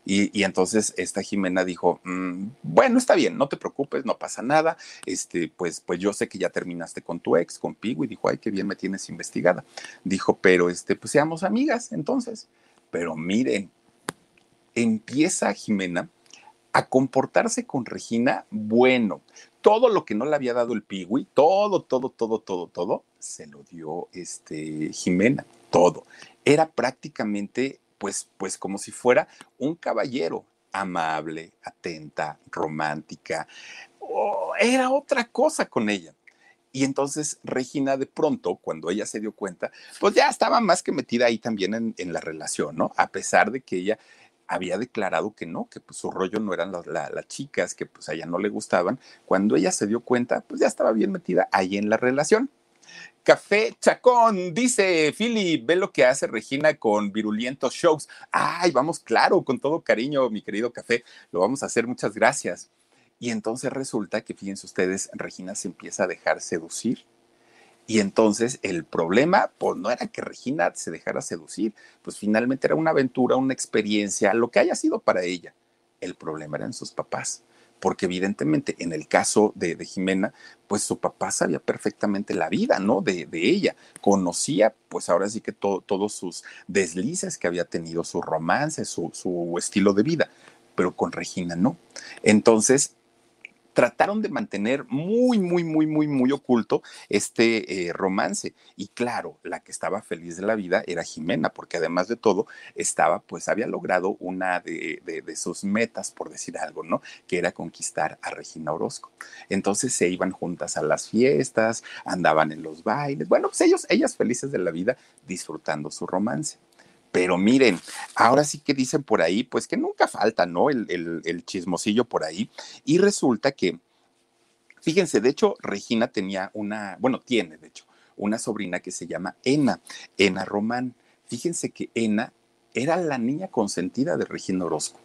Y, entonces esta Jimena dijo, mm, bueno, está bien, no te preocupes, no pasa nada. Este, pues, pues yo sé que ya terminaste con tu ex, con Pigo, y dijo, ay, qué bien me tienes investigada. Dijo, pero este, pues seamos amigas entonces. Pero miren, empieza Jimena a comportarse con Regina bueno todo lo que no le había dado el Piwi, todo, todo, todo, todo, todo, se lo dio este Jimena, todo. Era prácticamente, pues, pues como si fuera un caballero amable, atenta, romántica. era otra cosa con ella. Y entonces Regina de pronto, cuando ella se dio cuenta, pues ya estaba más que metida ahí también en, en la relación, ¿no? A pesar de que ella había declarado que no, que pues su rollo no eran las, chicas, que pues a ella no le gustaban. Cuando ella se dio cuenta, pues ya estaba bien metida ahí en la relación. Café Chacón, dice Philip, ve lo que hace Regina con virulientos shows. Ay, vamos, claro, con todo cariño, mi querido Café, lo vamos a hacer, muchas gracias. Y entonces resulta que, fíjense ustedes, Regina se empieza a dejar seducir. Y entonces el problema, pues no era que Regina se dejara seducir, pues finalmente era una aventura, una experiencia, lo que haya sido para ella. El problema eran sus papás porque evidentemente en el caso de, Jimena, pues su papá sabía perfectamente la vida, ¿no? De, ella, conocía, pues ahora sí que todos sus deslices que había tenido, su romance, su, su estilo de vida, pero con Regina no. Entonces, trataron de mantener muy, muy, muy, muy, muy oculto este eh, romance. Y claro, la que estaba feliz de la vida era Jimena, porque además de todo, estaba, pues había logrado una de, sus metas, por decir algo, ¿no? Que era conquistar a Regina Orozco. Entonces se iban juntas a las fiestas, andaban en los bailes. Bueno, pues ellos, ellas felices de la vida, disfrutando su romance. Pero miren, ahora sí que dicen por ahí, pues que nunca falta, ¿no? El, chismosillo por ahí. Y resulta que, fíjense, de hecho, Regina tenía una, bueno, tiene, de hecho, una sobrina que se llama Ena, Ena Román. Fíjense que Ena era la niña consentida de Regina Orozco.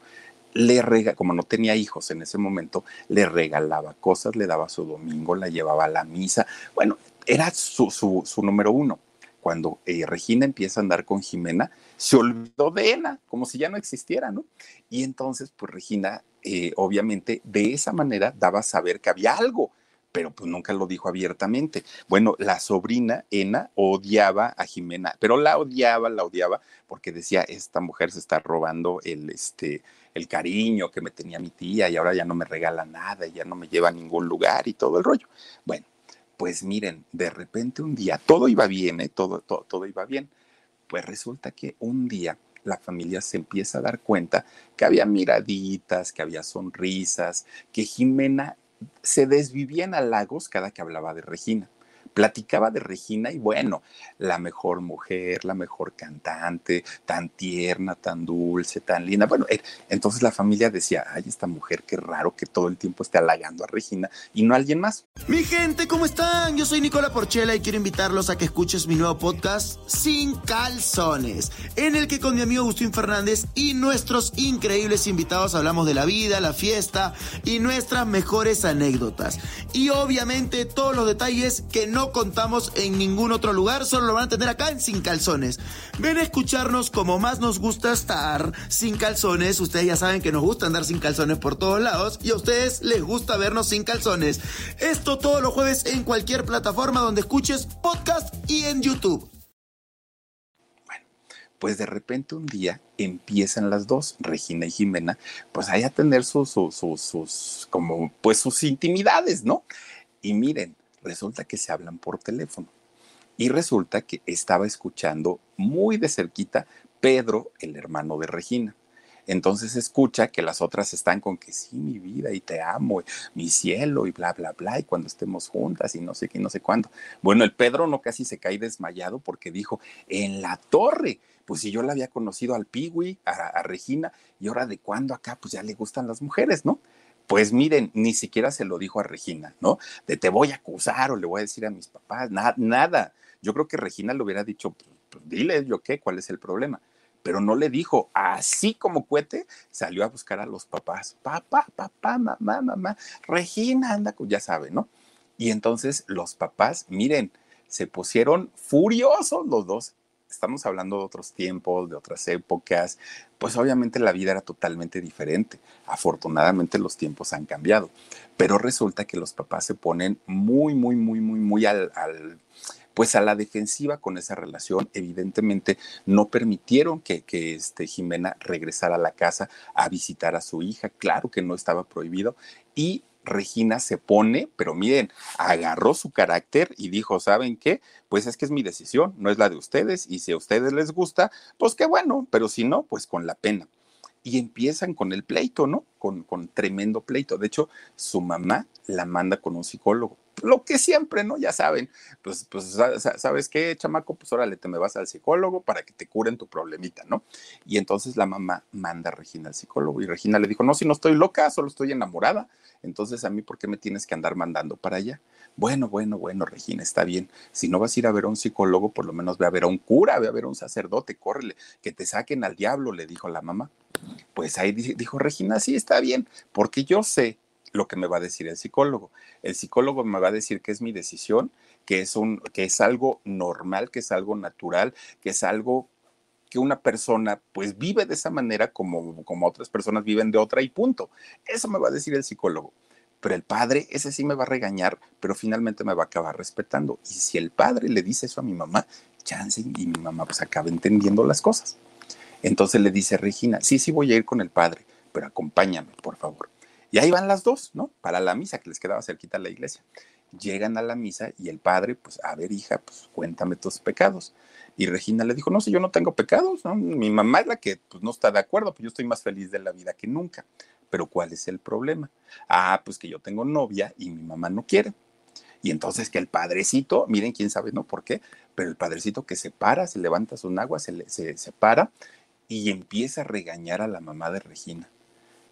Le rega, como no tenía hijos en ese momento, le regalaba cosas, le daba su domingo, la llevaba a la misa. Bueno, era su, su, su número uno cuando eh, Regina empieza a andar con Jimena, se olvidó de Ena, como si ya no existiera, ¿no? Y entonces, pues Regina, eh, obviamente, de esa manera daba a saber que había algo, pero pues nunca lo dijo abiertamente. Bueno, la sobrina Ena odiaba a Jimena, pero la odiaba, la odiaba, porque decía, esta mujer se está robando el, este, el cariño que me tenía mi tía y ahora ya no me regala nada ya no me lleva a ningún lugar y todo el rollo. Bueno, pues miren, de repente un día, todo iba bien, ¿eh? todo, todo, todo iba bien. Pues resulta que un día la familia se empieza a dar cuenta que había miraditas, que había sonrisas, que Jimena se desvivía en halagos cada que hablaba de Regina platicaba de Regina y bueno, la mejor mujer, la mejor cantante, tan tierna, tan dulce, tan linda. Bueno, eh, entonces la familia decía, ay, esta mujer, qué raro que todo el tiempo esté halagando a Regina y no a alguien más. Mi gente, ¿cómo están? Yo soy Nicola Porchela y quiero invitarlos a que escuches mi nuevo podcast Sin Calzones, en el que con mi amigo Agustín Fernández y nuestros increíbles invitados hablamos de la vida, la fiesta y nuestras mejores anécdotas. Y obviamente todos los detalles que no contamos en ningún otro lugar, solo lo van a tener acá en Sin Calzones. Ven a escucharnos como más nos gusta estar sin calzones. Ustedes ya saben que nos gusta andar sin calzones por todos lados y a ustedes les gusta vernos sin calzones. Esto todos los jueves en cualquier plataforma donde escuches podcast y en YouTube. Bueno, pues de repente un día empiezan las dos, Regina y Jimena, pues ahí a tener sus, sus, sus, como, pues sus intimidades, ¿no? Y miren, resulta que se hablan por teléfono. Y resulta que estaba escuchando muy de cerquita Pedro, el hermano de Regina. Entonces escucha que las otras están con que sí, mi vida, y te amo, mi cielo, y bla, bla, bla, y cuando estemos juntas, y no sé qué, no sé cuándo. Bueno, el Pedro no casi se cae desmayado porque dijo, en la torre, pues si yo la había conocido al Piwi, a, Regina, y ahora de cuándo acá, pues ya le gustan las mujeres, ¿no? Pues miren, ni siquiera se lo dijo a Regina, ¿no? De te voy a acusar o le voy a decir a mis papás, nada. Yo creo que Regina le hubiera dicho, pues, dile yo qué, cuál es el problema. Pero no le dijo, así como cuete, salió a buscar a los papás. Papá, papá, mamá, mamá, Regina anda, ya sabe, ¿no? Y entonces los papás, miren, se pusieron furiosos los dos estamos hablando de otros tiempos, de otras épocas, pues obviamente la vida era totalmente diferente. Afortunadamente los tiempos han cambiado, pero resulta que los papás se ponen muy, muy, muy, muy, muy al, pues a la defensiva con esa relación. Evidentemente no permitieron que, que este, Jimena regresara a la casa a visitar a su hija. Claro que no estaba prohibido. Y Regina se pone, pero miren, agarró su carácter y dijo, ¿saben qué? Pues es que es mi decisión, no es la de ustedes, y si a ustedes les gusta, pues qué bueno, pero si no, pues con la pena. Y empiezan con el pleito, ¿no? Con, con tremendo pleito. De hecho, su mamá la manda con un psicólogo lo que siempre, ¿no? Ya saben, pues, pues, ¿sabes qué, chamaco? Pues órale, te me vas al psicólogo para que te curen tu problemita, ¿no? Y entonces la mamá manda a Regina al psicólogo y Regina le dijo, no, si no estoy loca, solo estoy enamorada, entonces a mí, ¿por qué me tienes que andar mandando para allá? Bueno, bueno, bueno, Regina, está bien. Si no vas a ir a ver a un psicólogo, por lo menos ve a ver a un cura, ve a ver a un sacerdote, córrele, que te saquen al diablo, le dijo la mamá. Pues ahí dijo Regina, sí, está bien, porque yo sé lo que me va a decir el psicólogo. El psicólogo me va a decir que es mi decisión, que es, un, que es algo normal, que es algo natural, que es algo que una persona pues vive de esa manera como, como otras personas viven de otra y punto. Eso me va a decir el psicólogo. Pero el padre, ese sí me va a regañar, pero finalmente me va a acabar respetando. Y si el padre le dice eso a mi mamá, chance y mi mamá pues acaba entendiendo las cosas. Entonces le dice Regina, sí, sí voy a ir con el padre, pero acompáñame, por favor. Y ahí van las dos, ¿no? Para la misa, que les quedaba cerquita a la iglesia. Llegan a la misa y el padre, pues, a ver, hija, pues cuéntame tus pecados. Y Regina le dijo, no sé, yo no tengo pecados, ¿no? Mi mamá es la que pues, no está de acuerdo, pues yo estoy más feliz de la vida que nunca. Pero ¿cuál es el problema? Ah, pues que yo tengo novia y mi mamá no quiere. Y entonces que el padrecito, miren quién sabe, ¿no? ¿Por qué? Pero el padrecito que se para, se levanta su agua, se, se, se para y empieza a regañar a la mamá de Regina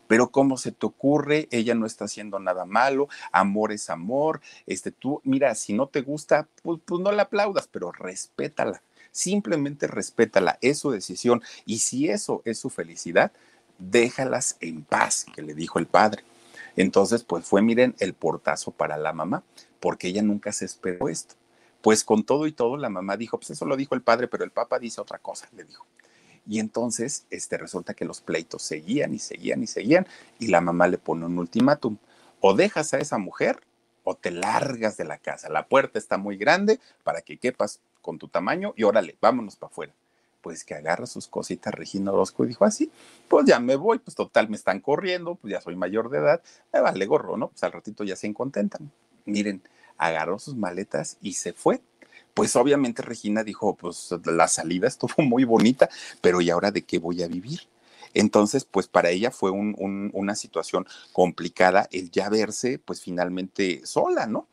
pero ¿cómo se te ocurre? Ella no está haciendo nada malo, amor es amor, este tú, mira, si no te gusta, pues, pues no la aplaudas, pero respétala, simplemente respétala, es su decisión, y si eso es su felicidad, déjalas en paz, que le dijo el padre. Entonces, pues fue, miren, el portazo para la mamá, porque ella nunca se esperó esto. Pues con todo y todo, la mamá dijo, pues eso lo dijo el padre, pero el papá dice otra cosa, le dijo. Y entonces este, resulta que los pleitos seguían y seguían y seguían y la mamá le pone un ultimátum. O dejas a esa mujer o te largas de la casa. La puerta está muy grande para que quepas con tu tamaño y órale, vámonos para afuera. Pues que agarra sus cositas Regina Orozco y dijo así, pues ya me voy, pues total me están corriendo, pues ya soy mayor de edad, me vale gorro, ¿no? Pues al ratito ya se incontentan. Miren, agarró sus maletas y se fue pues obviamente Regina dijo, pues la salida estuvo muy bonita, pero ¿y ahora de qué voy a vivir? Entonces, pues para ella fue una situación complicada el ya verse, pues finalmente sola, ¿no?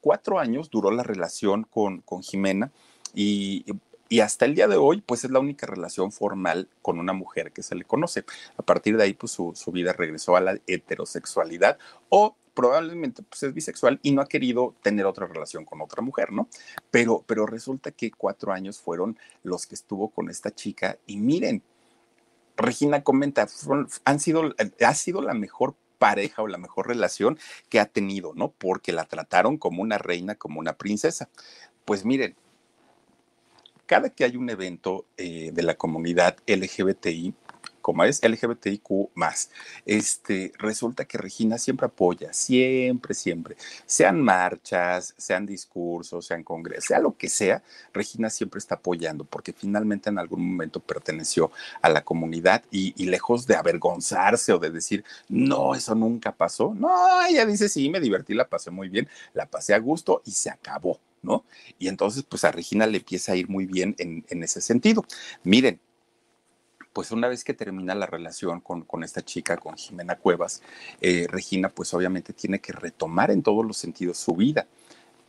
Cuatro años duró la relación con, con Jimena y, y hasta el día de hoy, pues es la única relación formal con una mujer que se le conoce. A partir de ahí, pues su, su vida regresó a la heterosexualidad o probablemente pues, es bisexual y no ha querido tener otra relación con otra mujer, ¿no? Pero, pero resulta que cuatro años fueron los que estuvo con esta chica y miren, Regina comenta, han sido, ha sido la mejor pareja o la mejor relación que ha tenido, ¿no? Porque la trataron como una reina, como una princesa. Pues miren, cada que hay un evento eh, de la comunidad LGBTI, como es LGBTIQ este, resulta que Regina siempre apoya, siempre, siempre, sean marchas, sean discursos, sean congresos, sea lo que sea, Regina siempre está apoyando porque finalmente en algún momento perteneció a la comunidad y, lejos de avergonzarse o de decir, no, eso nunca pasó, no, ella dice, sí, me divertí, la pasé muy bien, la pasé a gusto y se acabó. ¿No? Y entonces, pues a Regina le empieza a ir muy bien en, en ese sentido. Miren, pues una vez que termina la relación con, esta chica, con Jimena Cuevas, eh, Regina pues obviamente tiene que retomar en todos los sentidos su vida.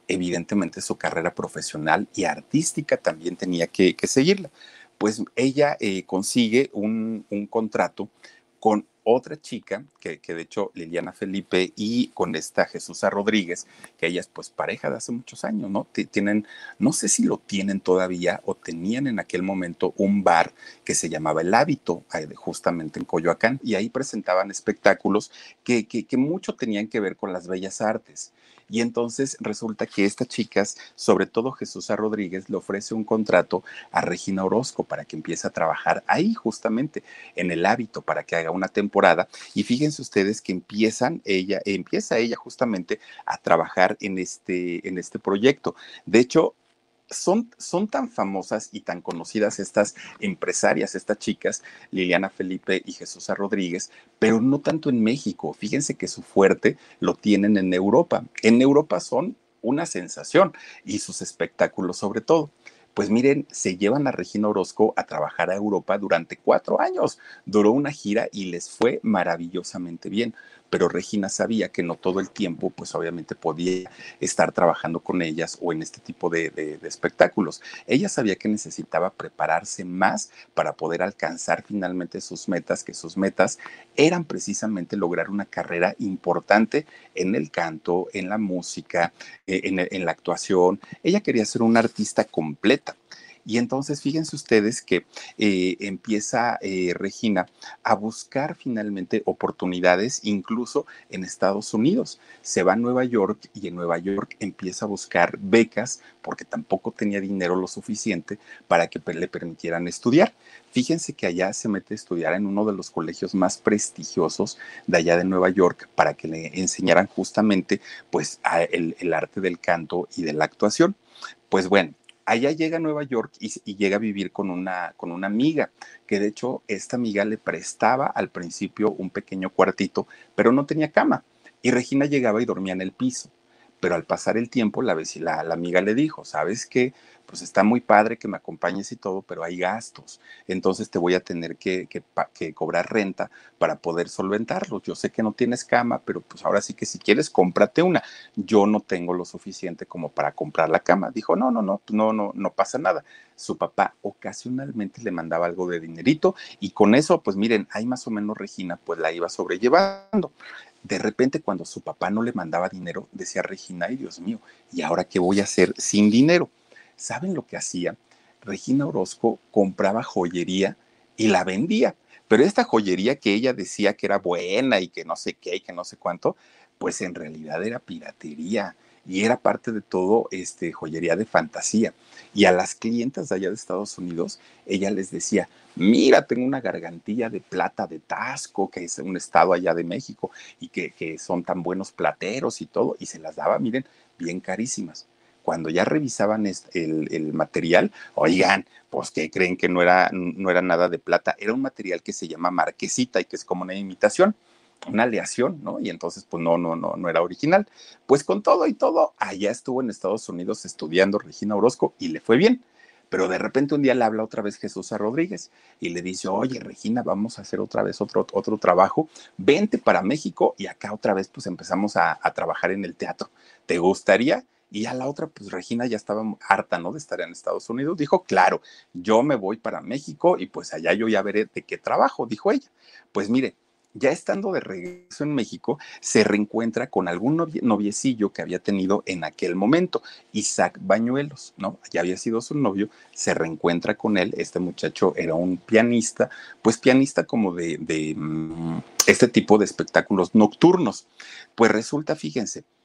Evidentemente su carrera profesional y artística también tenía que, seguirla. Pues ella eh, consigue un, un contrato con otra chica, que, de hecho Liliana Felipe y con esta Jesús Rodríguez, que ellas pues pareja de hace muchos años, ¿no? Tienen, no sé si lo tienen todavía o tenían en aquel momento un bar que se llamaba El Hábito, justamente en Coyoacán, y ahí presentaban espectáculos que, que, que mucho tenían que ver con las bellas artes. Y entonces resulta que estas chicas, sobre todo Jesús Rodríguez, le ofrece un contrato a Regina Orozco para que empiece a trabajar ahí justamente en el hábito para que haga una temporada. Y fíjense ustedes que empiezan ella, empieza ella justamente a trabajar en este, en este proyecto. De hecho, son, son, tan famosas y tan conocidas estas empresarias, estas chicas, Liliana Felipe y Jesús Rodríguez, pero no tanto en México. Fíjense que su fuerte lo tienen en Europa. En Europa son una sensación y sus espectáculos sobre todo. Pues miren, se llevan a Regina Orozco a trabajar a Europa durante cuatro años. Duró una gira y les fue maravillosamente bien pero Regina sabía que no todo el tiempo, pues obviamente podía estar trabajando con ellas o en este tipo de, espectáculos. Ella sabía que necesitaba prepararse más para poder alcanzar finalmente sus metas, que sus metas eran precisamente lograr una carrera importante en el canto, en la música, eh, en, la actuación. Ella quería ser una artista completa. Y entonces fíjense ustedes que eh, empieza eh, Regina a buscar finalmente oportunidades incluso en Estados Unidos. Se va a Nueva York y en Nueva York empieza a buscar becas porque tampoco tenía dinero lo suficiente para que le permitieran estudiar. Fíjense que allá se mete a estudiar en uno de los colegios más prestigiosos de allá de Nueva York para que le enseñaran justamente pues el, el arte del canto y de la actuación. Pues bueno, allá llega a Nueva York y, llega a vivir con una, con una amiga, que de hecho esta amiga le prestaba al principio un pequeño cuartito, pero no tenía cama. Y Regina llegaba y dormía en el piso. Pero al pasar el tiempo, la, la, la amiga le dijo, ¿sabes qué? Pues está muy padre que me acompañes y todo, pero hay gastos. Entonces te voy a tener que, cobrar renta para poder solventarlos. Yo sé que no tienes cama, pero pues ahora sí que si quieres, cómprate una. Yo no tengo lo suficiente como para comprar la cama. Dijo, no, no, no, no, no, no pasa nada. Su papá ocasionalmente le mandaba algo de dinerito y con eso, pues miren, ahí más o menos Regina pues la iba sobrellevando. De repente, cuando su papá no le mandaba dinero, decía Regina, ay Dios mío, ¿y ahora qué voy a hacer sin dinero? ¿Saben lo que hacía? Regina Orozco compraba joyería y la vendía. Pero esta joyería que ella decía que era buena y que no sé qué y que no sé cuánto, pues en realidad era piratería y era parte de todo este joyería de fantasía. Y a las clientas de allá de Estados Unidos, ella les decía, mira, tengo una gargantilla de plata de Tasco, que es un estado allá de México, y que, que son tan buenos plateros y todo, y se las daba, miren, bien carísimas cuando ya revisaban el, material, oigan, pues que creen que no era, no era nada de plata, era un material que se llama marquesita y que es como una imitación una aleación, ¿no? Y entonces, pues no, no, no, no era original. Pues con todo y todo, allá estuvo en Estados Unidos estudiando Regina Orozco y le fue bien. Pero de repente un día le habla otra vez Jesús a Rodríguez y le dice, oye, Regina, vamos a hacer otra vez otro, otro trabajo, vente para México y acá otra vez pues empezamos a, a trabajar en el teatro. ¿Te gustaría? Y a la otra, pues Regina ya estaba harta, ¿no? De estar en Estados Unidos. Dijo, claro, yo me voy para México y pues allá yo ya veré de qué trabajo, dijo ella. Pues mire, ya estando de regreso en México, se reencuentra con algún noviecillo que había tenido en aquel momento, Isaac Bañuelos, ¿no? Ya había sido su novio, se reencuentra con él, este muchacho era un pianista, pues pianista como de, de mm, este tipo de espectáculos nocturnos. Pues resulta, fíjense,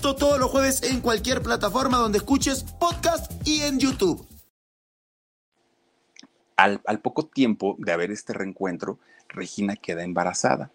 Todos los jueves en cualquier plataforma donde escuches podcast y en YouTube. Al, poco tiempo de haber este reencuentro, Regina queda embarazada.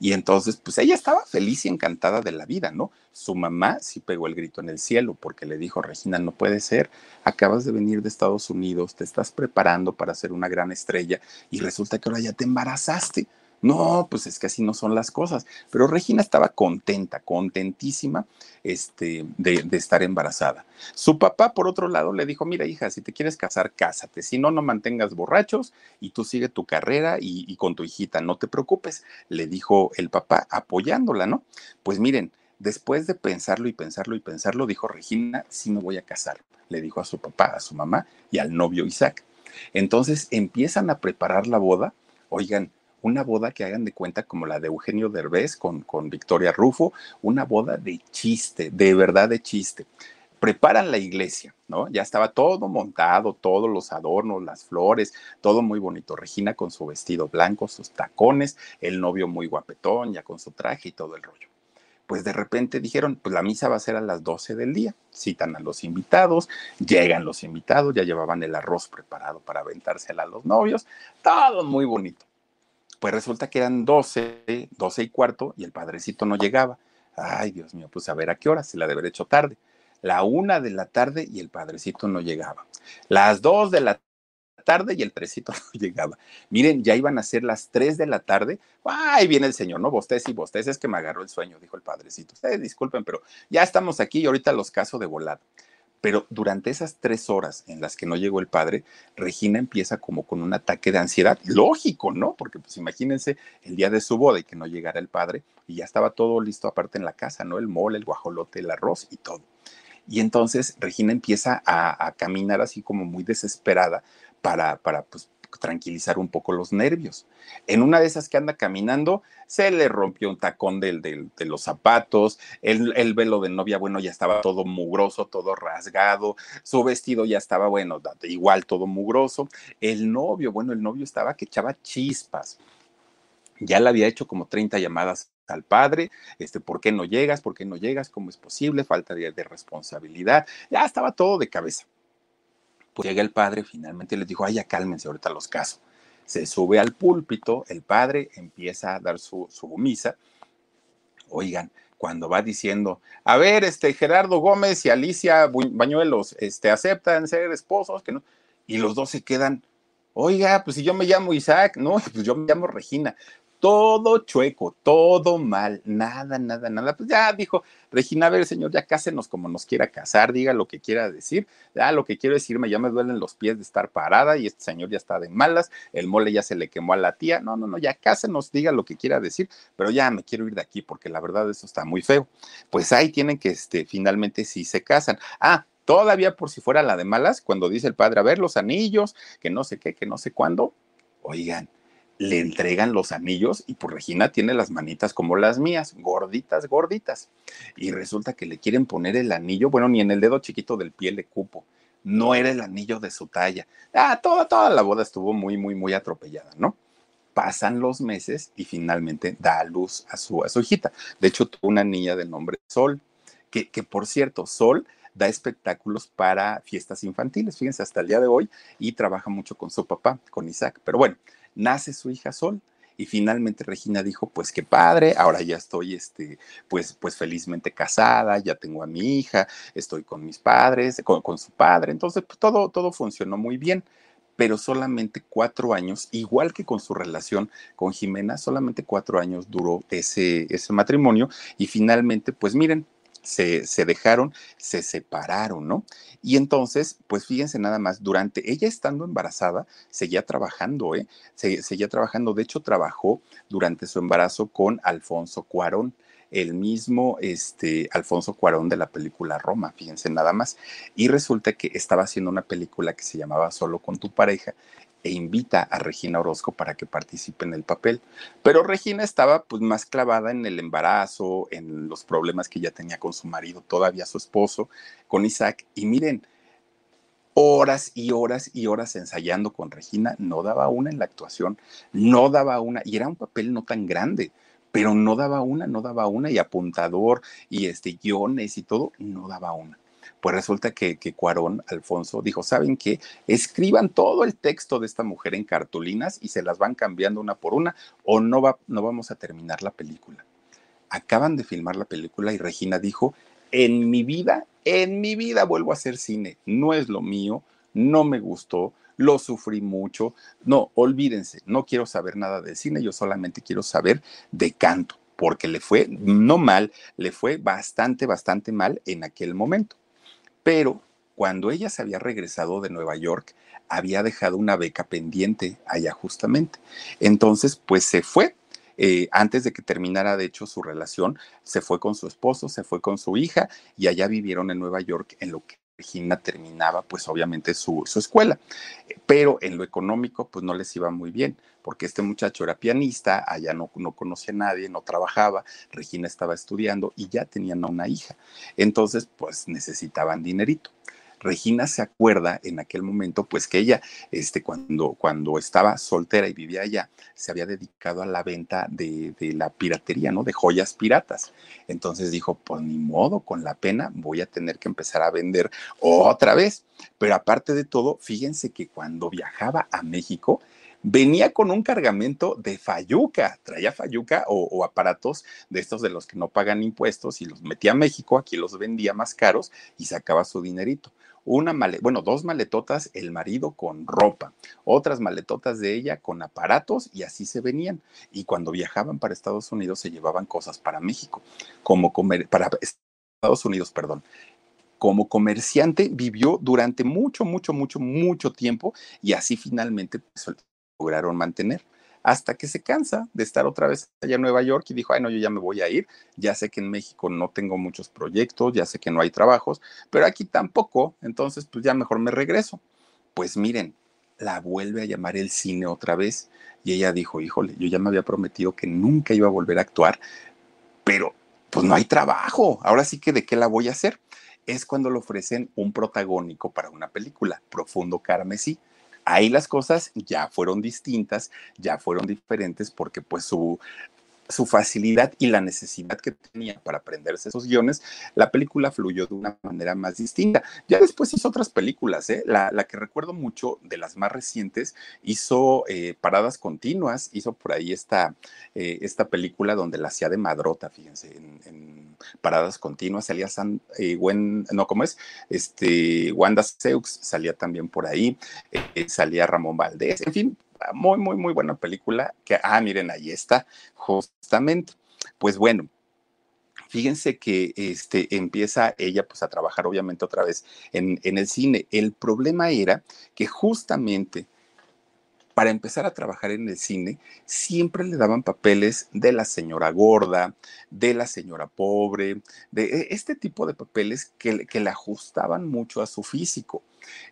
Y entonces, pues ella estaba feliz y encantada de la vida, ¿no? Su mamá sí pegó el grito en el cielo porque le dijo, Regina, no puede ser, acabas de venir de Estados Unidos, te estás preparando para ser una gran estrella y resulta que ahora ya te embarazaste. No, pues es que así no son las cosas. Pero Regina estaba contenta, contentísima este, de, estar embarazada. Su papá, por otro lado, le dijo, mira hija, si te quieres casar, cásate. Si no, no mantengas borrachos y tú sigue tu carrera y, y con tu hijita, no te preocupes, le dijo el papá, apoyándola, ¿no? Pues miren, después de pensarlo y pensarlo y pensarlo, dijo Regina, sí me voy a casar. Le dijo a su papá, a su mamá y al novio Isaac. Entonces empiezan a preparar la boda. Oigan, una boda que hagan de cuenta como la de Eugenio Derbez con, con Victoria Rufo, una boda de chiste, de verdad de chiste. Preparan la iglesia, ¿no? Ya estaba todo montado, todos los adornos, las flores, todo muy bonito. Regina con su vestido blanco, sus tacones, el novio muy guapetón, ya con su traje y todo el rollo pues de repente dijeron, pues la misa va a ser a las 12 del día. Citan a los invitados, llegan los invitados, ya llevaban el arroz preparado para aventársela a los novios, todo muy bonito Pues resulta que eran 12, 12 y cuarto y el padrecito no llegaba. Ay, Dios mío, pues a ver a qué hora, se la de haber hecho tarde. La una de la tarde y el padrecito no llegaba. Las dos de la tarde y el padrecito no llegaba. Miren, ya iban a ser las tres de la tarde. Ay, viene el señor, ¿no? Vostés y vostés, es que me agarró el sueño, dijo el padrecito. Ustedes disculpen, pero ya estamos aquí y ahorita los caso de volada. Pero durante esas tres horas en las que no llegó el padre, Regina empieza como con un ataque de ansiedad. Lógico, ¿no? Porque pues imagínense el día de su boda y que no llegara el padre y ya estaba todo listo aparte en la casa, ¿no? El mole, el guajolote, el arroz y todo. Y entonces Regina empieza a, caminar así como muy desesperada para, para pues, tranquilizar un poco los nervios. En una de esas que anda caminando, se le rompió un tacón del, de los zapatos, el, el, velo de novia, bueno, ya estaba todo mugroso, todo rasgado, su vestido ya estaba, bueno, igual todo mugroso. El novio, bueno, el novio estaba que echaba chispas. Ya le había hecho como 30 llamadas al padre, este, ¿por qué no llegas? ¿Por qué no llegas? ¿Cómo es posible? Falta de responsabilidad. Ya estaba todo de cabeza. Pues llega el padre, finalmente les dijo, ay, ya cálmense, ahorita los caso. Se sube al púlpito, el padre empieza a dar su, su misa. Oigan, cuando va diciendo, a ver, este Gerardo Gómez y Alicia Bañuelos, este, aceptan ser esposos, que no, y los dos se quedan, oiga, pues si yo me llamo Isaac, no, pues yo me llamo Regina, todo chueco, todo mal, nada, nada, nada. Pues ya dijo Regina, a ver, señor, ya cásenos como nos quiera casar, diga lo que quiera decir. Ya lo que quiero decirme, ya me duelen los pies de estar parada y este señor ya está de malas, el mole ya se le quemó a la tía. No, no, no, ya cásenos, diga lo que quiera decir, pero ya me quiero ir de aquí porque la verdad eso está muy feo. Pues ahí tienen que, este, finalmente sí se casan. Ah, todavía por si fuera la de malas, cuando dice el padre, a ver, los anillos, que no sé qué, que no sé cuándo, oigan le entregan los anillos y pues Regina tiene las manitas como las mías, gorditas, gorditas. Y resulta que le quieren poner el anillo, bueno, ni en el dedo chiquito del pie le cupo. No era el anillo de su talla. Ah, toda, toda la boda estuvo muy, muy, muy atropellada, ¿no? Pasan los meses y finalmente da a luz a su, a su hijita. De hecho, tuvo una niña de nombre Sol, que, que por cierto, Sol da espectáculos para fiestas infantiles, fíjense, hasta el día de hoy, y trabaja mucho con su papá, con Isaac. Pero bueno, nace su hija Sol. Y finalmente Regina dijo, pues qué padre, ahora ya estoy, este, pues, pues felizmente casada, ya tengo a mi hija, estoy con mis padres, con, con su padre, entonces pues, todo, todo funcionó muy bien pero solamente cuatro años, igual que con su relación con Jimena, solamente cuatro años duró ese, ese matrimonio y finalmente, pues miren, se, se, dejaron, se separaron, ¿no? Y entonces, pues fíjense nada más, durante ella estando embarazada, seguía trabajando, ¿eh? seguía trabajando, de hecho trabajó durante su embarazo con Alfonso Cuarón el mismo este, Alfonso Cuarón de la película Roma, fíjense nada más. Y resulta que estaba haciendo una película que se llamaba Solo con tu pareja e invita a Regina Orozco para que participe en el papel. Pero Regina estaba pues más clavada en el embarazo, en los problemas que ya tenía con su marido, todavía su esposo, con Isaac. Y miren, horas y horas y horas ensayando con Regina, no daba una en la actuación, no daba una, y era un papel no tan grande, pero no daba una, no daba una, y apuntador, y este, guiones y todo, no daba una. Pues resulta que, que Cuarón, Alfonso, dijo, ¿saben qué? Escriban todo el texto de esta mujer en cartulinas y se las van cambiando una por una o no, va, no vamos a terminar la película. Acaban de filmar la película y Regina dijo, en mi vida, en mi vida vuelvo a hacer cine, no es lo mío, no me gustó, lo sufrí mucho, no, olvídense, no quiero saber nada de cine, yo solamente quiero saber de canto, porque le fue no mal, le fue bastante, bastante mal en aquel momento. Pero cuando ella se había regresado de Nueva York, había dejado una beca pendiente allá justamente. Entonces, pues se fue. Eh, antes de que terminara, de hecho, su relación, se fue con su esposo, se fue con su hija y allá vivieron en Nueva York en lo que Regina terminaba, pues obviamente su, su, escuela, pero en lo económico, pues no les iba muy bien, porque este muchacho era pianista, allá no, no conocía a nadie, no trabajaba, Regina estaba estudiando y ya tenían a una hija. Entonces, pues necesitaban dinerito. Regina se acuerda en aquel momento, pues que ella, este, cuando, cuando estaba soltera y vivía allá, se había dedicado a la venta de, la piratería, ¿no? De joyas piratas. Entonces dijo, pues ni modo, con la pena voy a tener que empezar a vender otra vez. Pero aparte de todo, fíjense que cuando viajaba a México, venía con un cargamento de fayuca, traía fayuca o, aparatos de estos de los que no pagan impuestos y los metía a México, aquí los vendía más caros y sacaba su dinerito. Una maleta, bueno, dos maletotas el marido con ropa, otras maletotas de ella con aparatos y así se venían. Y cuando viajaban para Estados Unidos se llevaban cosas para México, como comer, para Estados Unidos, perdón como comerciante vivió durante mucho, mucho, mucho, mucho tiempo y así finalmente pues, lograron mantener hasta que se cansa de estar otra vez allá en Nueva York y dijo, ay, no, yo ya me voy a ir, ya sé que en México no tengo muchos proyectos, ya sé que no hay trabajos, pero aquí tampoco, entonces pues ya mejor me regreso. Pues miren, la vuelve a llamar el cine otra vez y ella dijo, híjole, yo ya me había prometido que nunca iba a volver a actuar, pero pues no hay trabajo, ahora sí que de qué la voy a hacer. Es cuando le ofrecen un protagónico para una película, Profundo Carmesí ahí las cosas ya fueron distintas, ya fueron diferentes porque pues su su facilidad y la necesidad que tenía para aprenderse esos guiones, la película fluyó de una manera más distinta. Ya después hizo otras películas, ¿eh? la, que recuerdo mucho de las más recientes, hizo eh, Paradas Continuas, hizo por ahí esta, eh, esta película donde la hacía de madrota, fíjense, en, Paradas Continuas salía San, no, ¿cómo es? Este, Wanda Seux salía también por ahí, salía Ramón Valdés, en fin, muy, muy, muy buena película. Que, ah, miren, ahí está, justamente. Pues bueno, fíjense que este, empieza ella pues a trabajar obviamente otra vez en, en, el cine. El problema era que justamente para empezar a trabajar en el cine, siempre le daban papeles de la señora gorda, de la señora pobre, de e, este tipo de papeles que, que le ajustaban mucho a su físico.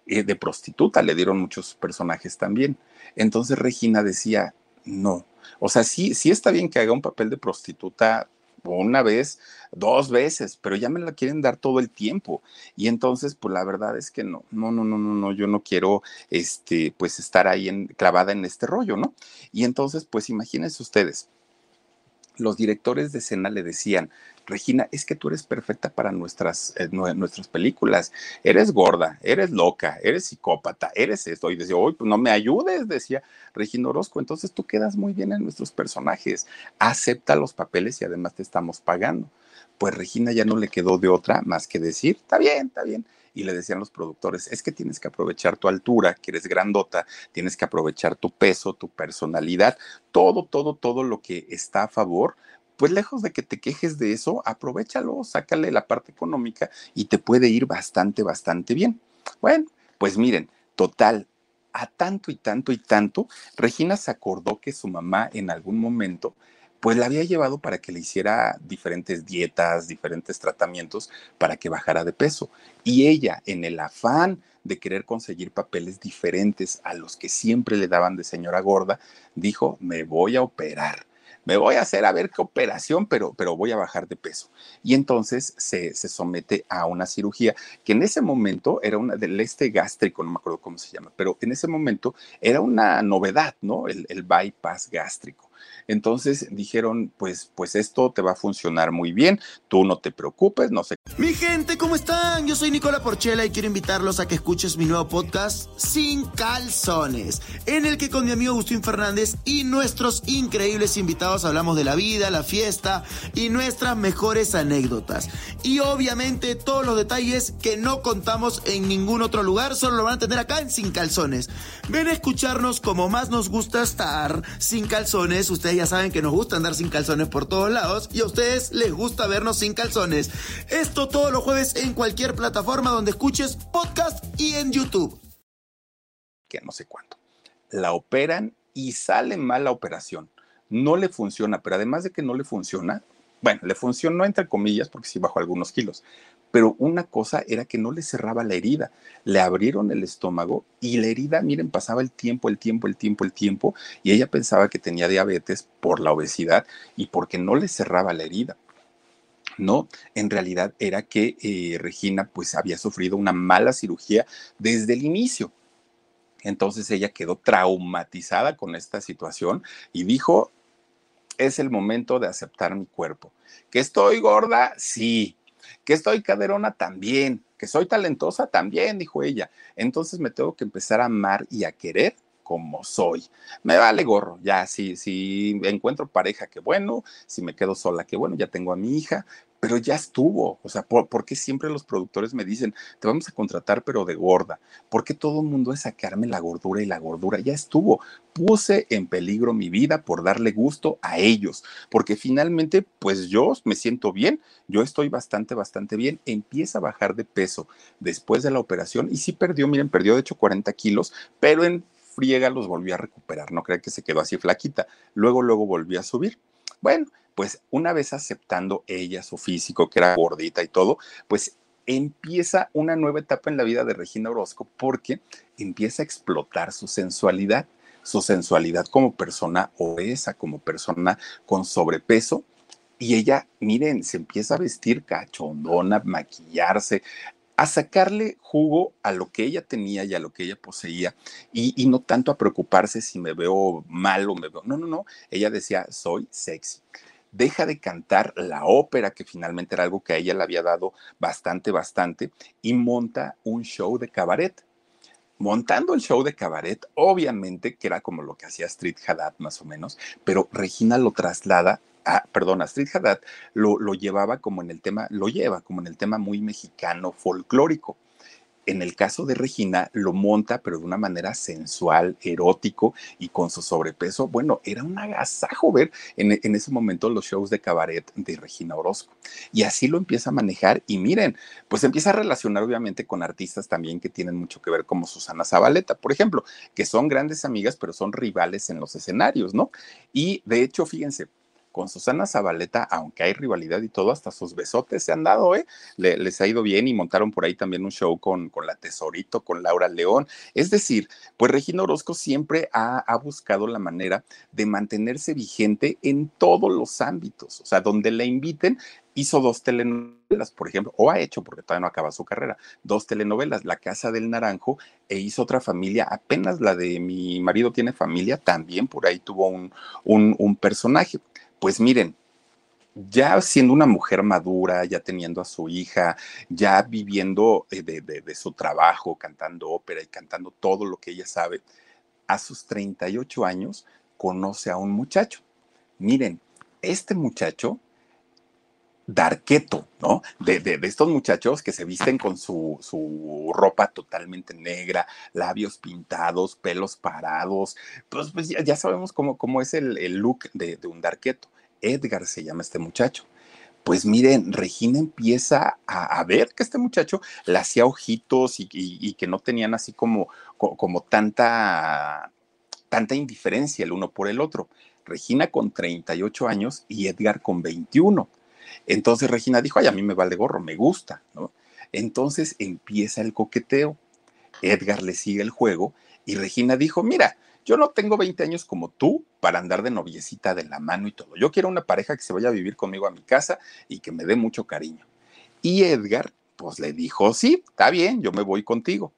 Eh, de prostituta le dieron muchos personajes también. Entonces Regina decía, no, o sea, sí, sí está bien que haga un papel de prostituta una vez, dos veces, pero ya me la quieren dar todo el tiempo. Y entonces, pues la verdad es que no, no, no, no, no, no, yo no quiero, este, pues estar ahí en, clavada en este rollo, ¿no? Y entonces, pues imagínense ustedes, los directores de escena le decían, Regina, es que tú eres perfecta para nuestras, eh, nuestras películas. Eres gorda, eres loca, eres psicópata, eres esto. Y decía, hoy pues no me ayudes, decía Regina Orozco. Entonces tú quedas muy bien en nuestros personajes. Acepta los papeles y además te estamos pagando. Pues Regina ya no le quedó de otra más que decir, está bien, está bien y le decían los productores, es que tienes que aprovechar tu altura, que eres grandota, tienes que aprovechar tu peso, tu personalidad, todo, todo, todo lo que está a favor pues lejos de que te quejes de eso, aprovechalo, sácale la parte económica y te puede ir bastante, bastante bien. Bueno, pues miren, total, a tanto y tanto y tanto, Regina se acordó que su mamá en algún momento pues la había llevado para que le hiciera diferentes dietas, diferentes tratamientos para que bajara de peso. Y ella, en el afán de querer conseguir papeles diferentes a los que siempre le daban de señora gorda, dijo, me voy a operar me voy a hacer a ver qué operación, pero, pero voy a bajar de peso. Y entonces se, somete a una cirugía que en ese momento era una del este gástrico, no me acuerdo cómo se llama, pero en ese momento era una novedad, ¿no? El, el bypass gástrico. Entonces dijeron, pues, pues esto te va a funcionar muy bien, tú no te preocupes, no sé. Mi gente, ¿cómo están? Yo soy Nicola Porchela y quiero invitarlos a que escuches mi nuevo podcast Sin Calzones, en el que con mi amigo Agustín Fernández y nuestros increíbles invitados hablamos de la vida, la fiesta y nuestras mejores anécdotas. Y obviamente todos los detalles que no contamos en ningún otro lugar, solo lo van a tener acá en Sin Calzones. Ven a escucharnos como más nos gusta estar sin calzones Ustedes ya saben que nos gusta andar sin calzones por todos lados y a ustedes les gusta vernos sin calzones. Esto todos los jueves en cualquier plataforma donde escuches podcast y en YouTube. Que no sé cuánto. La operan y sale mal la operación. No le funciona, pero además de que no le funciona, bueno, le funcionó entre comillas porque sí bajó algunos kilos, pero una cosa era que no le cerraba la herida. Le abrieron el estómago y la herida, miren, pasaba el tiempo, el tiempo, el tiempo, el tiempo, y ella pensaba que tenía diabetes por la obesidad y porque no le cerraba la herida. No, en realidad era que eh, Regina pues había sufrido una mala cirugía desde el inicio. Entonces ella quedó traumatizada con esta situación y dijo, es el momento de aceptar mi cuerpo. ¿Que estoy gorda? Sí que estoy caderona también, que soy talentosa también, dijo ella. Entonces me tengo que empezar a amar y a querer como soy. Me vale gorro, ya, si, si encuentro pareja, qué bueno, si me quedo sola, qué bueno, ya tengo a mi hija, pero ya estuvo. O sea, ¿por, qué siempre los productores me dicen, te vamos a contratar, pero de gorda? ¿Por qué todo el mundo es sacarme la gordura y la gordura? Ya estuvo. Puse en peligro mi vida por darle gusto a ellos, porque finalmente, pues yo me siento bien, yo estoy bastante, bastante bien. Empieza a bajar de peso después de la operación y sí perdió, miren, perdió de hecho 40 kilos, pero en friega los volvió a recuperar. No creo que se quedó así flaquita. Luego, luego volvió a subir. Bueno, pues una vez aceptando ella su físico, que era gordita y todo, pues empieza una nueva etapa en la vida de Regina Orozco porque empieza a explotar su sensualidad, su sensualidad como persona obesa, como persona con sobrepeso. Y ella, miren, se empieza a vestir cachondona, maquillarse, a sacarle jugo a lo que ella tenía y a lo que ella poseía y, no tanto a preocuparse si me veo mal o me veo. No, no, no. Ella decía, soy sexy deja de cantar la ópera, que finalmente era algo que a ella le había dado bastante, bastante, y monta un show de cabaret. Montando el show de cabaret, obviamente, que era como lo que hacía Street Haddad más o menos, pero Regina lo traslada a, perdón, Street Haddad lo, lo llevaba como en el tema, lo lleva como en el tema muy mexicano, folclórico en el caso de Regina lo monta, pero de una manera sensual, erótico y con su sobrepeso. Bueno, era un agasajo ver en, en, ese momento los shows de cabaret de Regina Orozco. Y así lo empieza a manejar y miren, pues empieza a relacionar obviamente con artistas también que tienen mucho que ver como Susana Zabaleta, por ejemplo, que son grandes amigas, pero son rivales en los escenarios, ¿no? Y de hecho, fíjense, con Susana Zabaleta, aunque hay rivalidad y todo, hasta sus besotes se han dado, ¿eh? les ha ido bien y montaron por ahí también un show con, con la Tesorito, con Laura León. Es decir, pues Regina Orozco siempre ha, ha buscado la manera de mantenerse vigente en todos los ámbitos, o sea, donde la inviten, hizo dos telenovelas, por ejemplo, o ha hecho, porque todavía no acaba su carrera, dos telenovelas, La Casa del Naranjo, e hizo otra familia, apenas la de Mi marido tiene familia, también por ahí tuvo un, un, un personaje. Pues miren, ya siendo una mujer madura, ya teniendo a su hija, ya viviendo de, de, su trabajo, cantando ópera y cantando todo lo que ella sabe, a sus 38 años conoce a un muchacho. Miren, este muchacho, Darqueto, ¿no? De, de, de, estos muchachos que se visten con su, su, ropa totalmente negra, labios pintados, pelos parados, pues, pues ya, ya, sabemos cómo, cómo es el, el look de, de un Darqueto. Edgar se llama este muchacho. Pues miren, Regina empieza a, a, ver que este muchacho le hacía ojitos y, que no tenían así como, como tanta, tanta indiferencia el uno por el otro. Regina con 38 años y Edgar con 21. Entonces Regina dijo, ay, a mí me vale gorro, me gusta, ¿no? Entonces empieza el coqueteo. Edgar le sigue el juego y Regina dijo, mira, yo no tengo 20 años como tú para andar de noviecita de la mano y todo. Yo quiero una pareja que se vaya a vivir conmigo a mi casa y que me dé mucho cariño. Y Edgar, pues le dijo, sí, está bien, yo me voy contigo.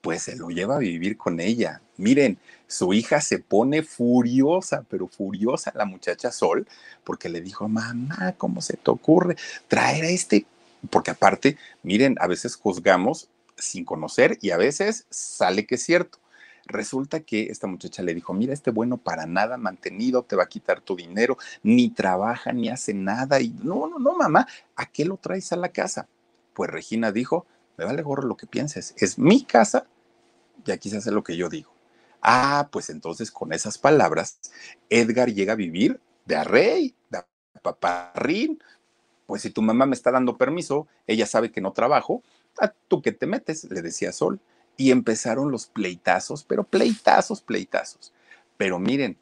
Pues se lo lleva a vivir con ella. Miren, su hija se pone furiosa, pero furiosa la muchacha Sol, porque le dijo, mamá, ¿cómo se te ocurre traer a este? Porque aparte, miren, a veces juzgamos sin conocer y a veces sale que es cierto. Resulta que esta muchacha le dijo, mira, este bueno para nada mantenido, te va a quitar tu dinero, ni trabaja, ni hace nada. Y no, no, no, mamá, ¿a qué lo traes a la casa? Pues Regina dijo, me vale gorro lo que pienses, es mi casa y aquí se hace lo que yo digo. Ah, pues entonces con esas palabras, Edgar llega a vivir de a rey, de paparrín. Pues si tu mamá me está dando permiso, ella sabe que no trabajo, ¿a tú qué te metes? Le decía Sol y empezaron los pleitazos, pero pleitazos, pleitazos. Pero miren,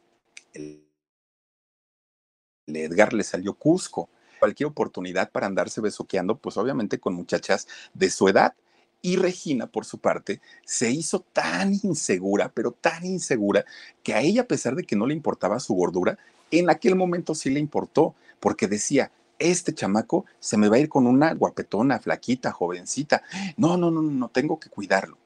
Edgar le salió Cusco. Cualquier oportunidad para andarse besoqueando, pues obviamente con muchachas de su edad. Y Regina, por su parte, se hizo tan insegura, pero tan insegura, que a ella, a pesar de que no le importaba su gordura, en aquel momento sí le importó, porque decía, este chamaco se me va a ir con una guapetona, flaquita, jovencita. No, no, no, no, tengo que cuidarlo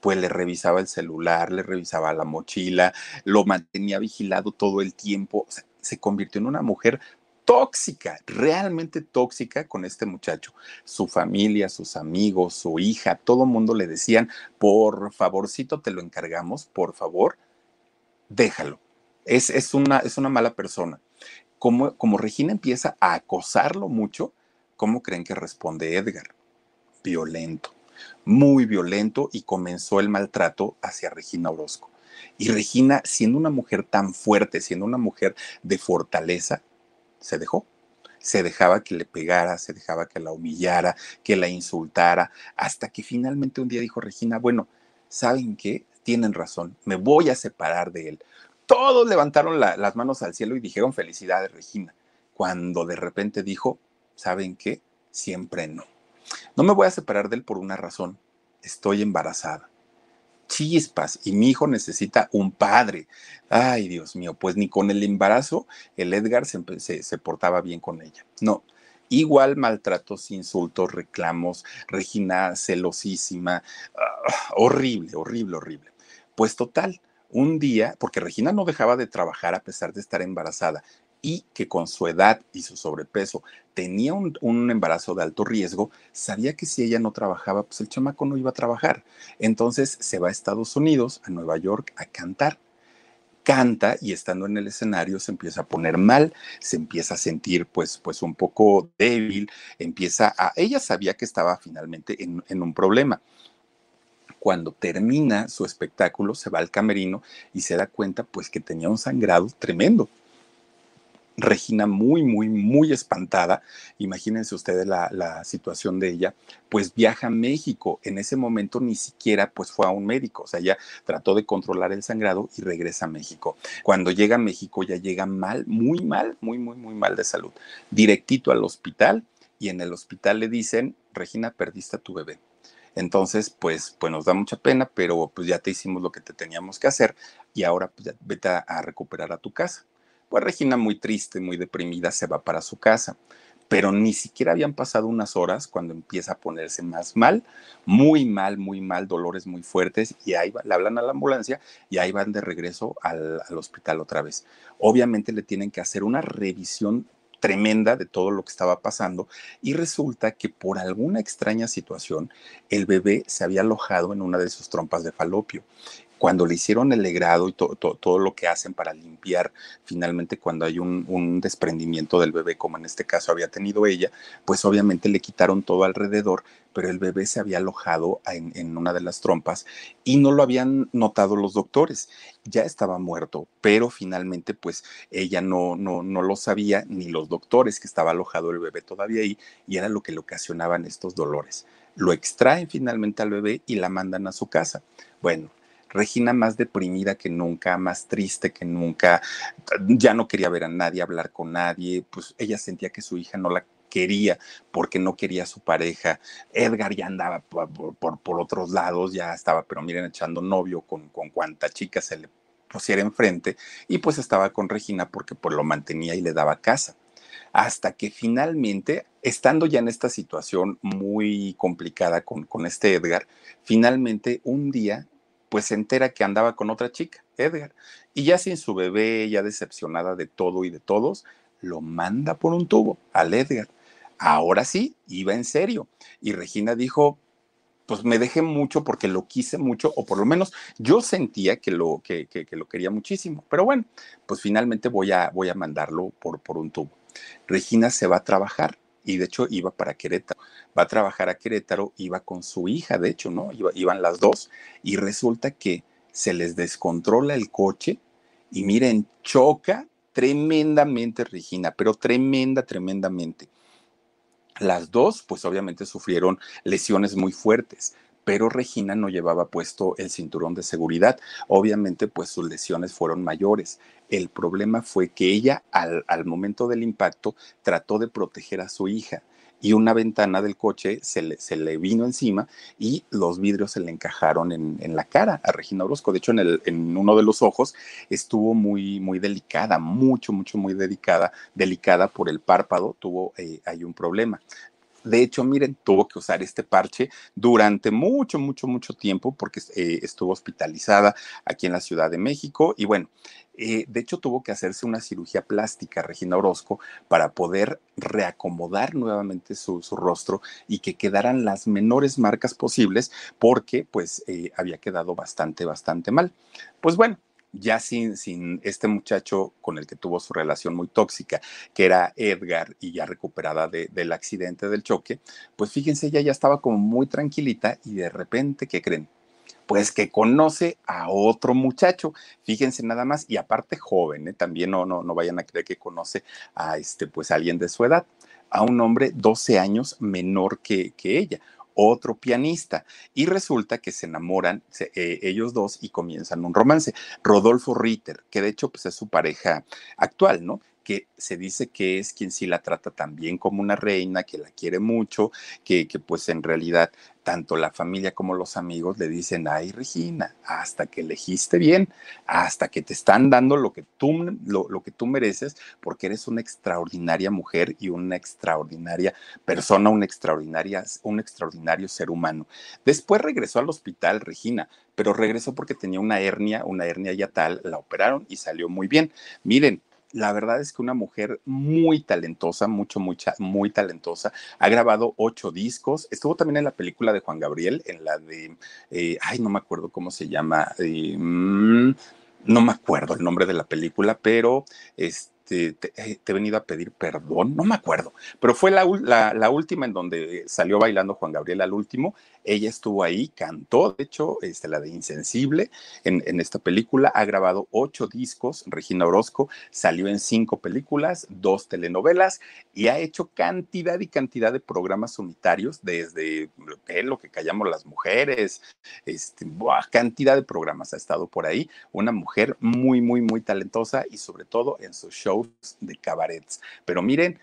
pues le revisaba el celular, le revisaba la mochila, lo mantenía vigilado todo el tiempo. O sea, se convirtió en una mujer tóxica, realmente tóxica con este muchacho. Su familia, sus amigos, su hija, todo mundo le decían, por favorcito te lo encargamos, por favor, déjalo. Es, es, una, es una mala persona. Como, como Regina empieza a acosarlo mucho, ¿cómo creen que responde Edgar? Violento, muy violento y comenzó el maltrato hacia Regina Orozco. Y Regina, siendo una mujer tan fuerte, siendo una mujer de fortaleza, se dejó. Se dejaba que le pegara, se dejaba que la humillara, que la insultara, hasta que finalmente un día dijo Regina, bueno, ¿saben qué? Tienen razón, me voy a separar de él. Todos levantaron las manos al cielo y dijeron felicidades, Regina, cuando de repente dijo, ¿saben qué? Siempre no. No me voy a separar de él por una razón, estoy embarazada chispas y mi hijo necesita un padre. Ay, Dios mío, pues ni con el embarazo el Edgar se, portaba bien con ella. No, igual maltratos, insultos, reclamos, Regina celosísima, ah, horrible, horrible, horrible. Pues total, un día, porque Regina no dejaba de trabajar a pesar de estar embarazada y que con su edad y su sobrepeso tenía un, embarazo de alto riesgo, sabía que si ella no trabajaba, pues el chamaco no iba a trabajar. Entonces se va a Estados Unidos, a Nueva York, a cantar. Canta y estando en el escenario se empieza a poner mal, se empieza a sentir pues, pues un poco débil, empieza a... Ella sabía que estaba finalmente en, en un problema cuando termina su espectáculo, se va al camerino y se da cuenta pues que tenía un sangrado tremendo. Regina muy, muy, muy espantada, imagínense ustedes la, situación de ella, pues viaja a México. En ese momento ni siquiera pues fue a un médico, o sea, ella trató de controlar el sangrado y regresa a México. Cuando llega a México ya llega mal, muy mal, muy, muy, muy mal de salud. Directito al hospital y en el hospital le dicen, Regina, perdiste a tu bebé. Entonces, pues, pues nos da mucha pena, pero pues ya te hicimos lo que te teníamos que hacer y ahora pues vete a recuperar a tu casa. Pues Regina, muy triste, muy deprimida, se va para su casa. Pero ni siquiera habían pasado unas horas cuando empieza a ponerse más mal, muy mal, muy mal, dolores muy fuertes, y ahí le hablan a la ambulancia y ahí van de regreso al, al hospital otra vez. Obviamente le tienen que hacer una revisión tremenda de todo lo que estaba pasando y resulta que por alguna extraña situación el bebé se había alojado en una de sus trompas de falopio cuando le hicieron el legrado y todo lo que hacen para limpiar finalmente cuando hay un, desprendimiento del bebé, como en este caso había tenido ella, pues obviamente le quitaron todo alrededor, pero el bebé se había alojado en, una de las trompas y no lo habían notado los doctores. Ya estaba muerto, pero finalmente pues ella no, no, no lo sabía, ni los doctores que estaba alojado el bebé todavía ahí, y era lo que le ocasionaban estos dolores. Lo extraen finalmente al bebé y la mandan a su casa. Bueno, Regina más deprimida que nunca, más triste que nunca, ya no quería ver a nadie, hablar con nadie, pues ella sentía que su hija no la quería porque no quería a su pareja. Edgar ya andaba por, por, otros lados, ya estaba, pero miren, echando novio con, con cuanta chica se le pusiera enfrente y pues estaba con Regina porque pues lo mantenía y le daba casa. Hasta que finalmente, estando ya en esta situación muy complicada con, con este Edgar, finalmente un día pues se entera que andaba con otra chica, Edgar, y ya sin su bebé, ya decepcionada de todo y de todos, lo manda por un tubo al Edgar. Ahora sí, iba en serio. Y Regina dijo, pues me dejé mucho porque lo quise mucho, o por lo menos yo sentía que lo, que, que, lo quería muchísimo. Pero bueno, pues finalmente voy a, voy a mandarlo por, por un tubo. Regina se va a trabajar y de hecho iba para Querétaro. Va a trabajar a Querétaro, iba con su hija, de hecho, ¿no? iban las dos y resulta que se les descontrola el coche y miren, choca tremendamente Regina, pero tremenda, tremendamente. Las dos, pues obviamente sufrieron lesiones muy fuertes pero Regina no llevaba puesto el cinturón de seguridad. Obviamente, pues sus lesiones fueron mayores. El problema fue que ella, al, momento del impacto, trató de proteger a su hija y una ventana del coche se le, se le, vino encima y los vidrios se le encajaron en, la cara a Regina Orozco. De hecho, en, el, en, uno de los ojos estuvo muy, muy delicada, mucho, mucho, muy delicada, delicada por el párpado, tuvo eh, ahí un problema. De hecho, miren, tuvo que usar este parche durante mucho, mucho, mucho tiempo porque eh, estuvo hospitalizada aquí en la Ciudad de México y bueno, eh, de hecho tuvo que hacerse una cirugía plástica, Regina Orozco, para poder reacomodar nuevamente su, rostro y que quedaran las menores marcas posibles porque pues eh, había quedado bastante, bastante mal. Pues bueno, ya sin, sin este muchacho con el que tuvo su relación muy tóxica, que era Edgar, y ya recuperada del accidente del choque, pues fíjense, ella ya estaba como muy tranquilita y de repente, ¿qué creen? Pues que conoce a otro muchacho, fíjense nada más, y aparte joven, ¿eh? también no, no, no vayan a creer que conoce a este, pues alguien de su edad, a un hombre 12 años menor que, que ella otro pianista. Y resulta que se enamoran eh, ellos dos y comienzan un romance. Rodolfo Ritter, que de hecho pues, es su pareja actual, ¿no? Que se dice que es quien sí la trata también como una reina, que la quiere mucho, que, que pues en realidad tanto la familia como los amigos le dicen, ay Regina, hasta que elegiste bien, hasta que te están dando lo que tú, lo, lo que tú mereces, porque eres una extraordinaria mujer y una extraordinaria persona, una extraordinaria, un extraordinario ser humano. Después regresó al hospital, Regina, pero regresó porque tenía una hernia, una hernia ya tal, la operaron y salió muy bien. Miren, la verdad es que una mujer muy talentosa, mucho, mucha, muy talentosa. Ha grabado ocho discos. Estuvo también en la película de Juan Gabriel, en la de, eh, ay, no me acuerdo cómo se llama. Eh, mm, no me acuerdo el nombre de la película, pero este eh, te, he venido a pedir perdón, no me acuerdo, pero fue la, la, última en donde salió bailando Juan Gabriel al último. Ella estuvo ahí, cantó, de hecho, este, la de Insensible en, en esta película. Ha grabado ocho discos, Regina Orozco, salió en cinco películas, dos telenovelas y ha hecho cantidad y cantidad de programas unitarios, desde lo que, lo que callamos las mujeres, este, cantidad de programas ha estado por ahí. Una mujer muy, muy, muy talentosa y sobre todo en su show de cabarets. Pero miren,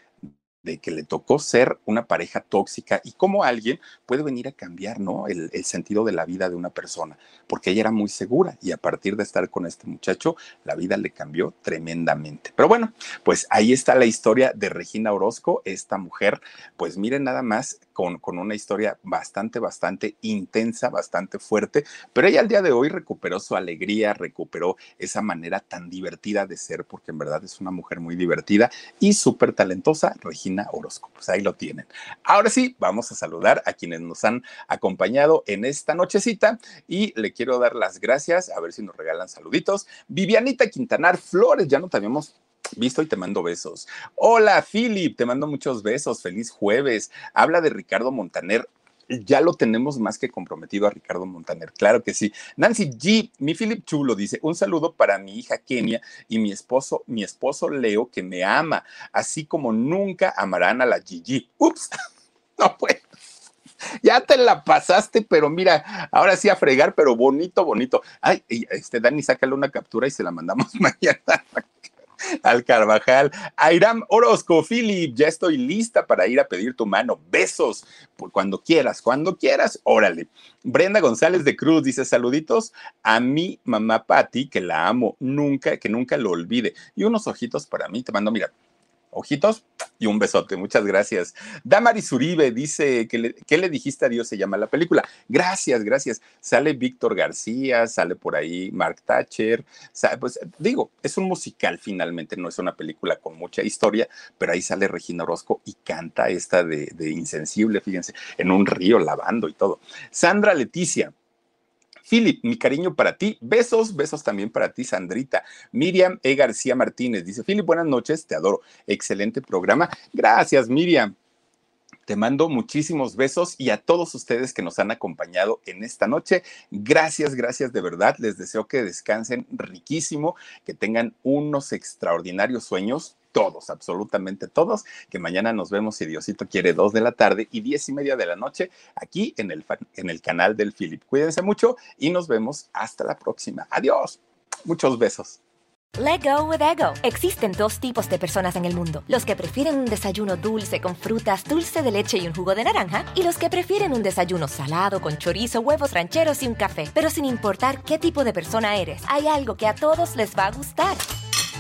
de que le tocó ser una pareja tóxica y cómo alguien puede venir a cambiar, ¿no? El, el, sentido de la vida de una persona, porque ella era muy segura y a partir de estar con este muchacho, la vida le cambió tremendamente. Pero bueno, pues ahí está la historia de Regina Orozco, esta mujer, pues miren nada más con, con una historia bastante, bastante intensa, bastante fuerte, pero ella al día de hoy recuperó su alegría, recuperó esa manera tan divertida de ser, porque en verdad es una mujer muy divertida y súper talentosa, Regina Orozco. Pues ahí lo tienen. Ahora sí, vamos a saludar a quienes nos han acompañado en esta nochecita y le quiero dar las gracias, a ver si nos regalan saluditos. Vivianita Quintanar Flores, ya no te habíamos visto y te mando besos. Hola, Philip, te mando muchos besos. Feliz jueves. Habla de Ricardo Montaner ya lo tenemos más que comprometido a Ricardo Montaner, claro que sí. Nancy G, mi Philip Chulo dice, un saludo para mi hija Kenia y mi esposo, mi esposo Leo, que me ama, así como nunca amarán a la Gigi. Ups, no puedo. Ya te la pasaste, pero mira, ahora sí a fregar, pero bonito, bonito. Ay, este Dani, sácale una captura y se la mandamos mañana al Carvajal. Airam Orozco, Philip, ya estoy lista para ir a pedir tu mano. Besos, por cuando quieras, cuando quieras, órale. Brenda González de Cruz dice saluditos a mi mamá Patti, que la amo, nunca, que nunca lo olvide. Y unos ojitos para mí, te mando, mira, ojitos y un besote. Muchas gracias. Damaris Uribe dice que le, ¿qué le dijiste a Dios? Se llama la película. Gracias, gracias. Sale Víctor García, sale por ahí Mark Thatcher. pues digo, es un musical finalmente, no es una película con mucha historia, pero ahí sale Regina Orozco y canta esta de, de Insensible, fíjense, en un río lavando y todo. Sandra Leticia, Philip, mi cariño para ti. Besos, besos también para ti, Sandrita. Miriam E. García Martínez dice, Philip, buenas noches, te adoro. Excelente programa. Gracias, Miriam. Te mando muchísimos besos y a todos ustedes que nos han acompañado en esta noche. Gracias, gracias de verdad. Les deseo que descansen riquísimo, que tengan unos extraordinarios sueños todos, absolutamente todos, que mañana nos vemos si Diosito quiere dos de la tarde y diez y media de la noche aquí en el, en el canal del Philip. Cuídense mucho y nos vemos hasta la próxima. Adiós. Muchos besos. Let go with ego. Existen dos tipos de personas en el mundo: los que prefieren un desayuno dulce con frutas, dulce de leche y un jugo de naranja, y los que prefieren un desayuno salado con chorizo, huevos rancheros y un café. Pero sin importar qué tipo de persona eres, hay algo que a todos les va a gustar.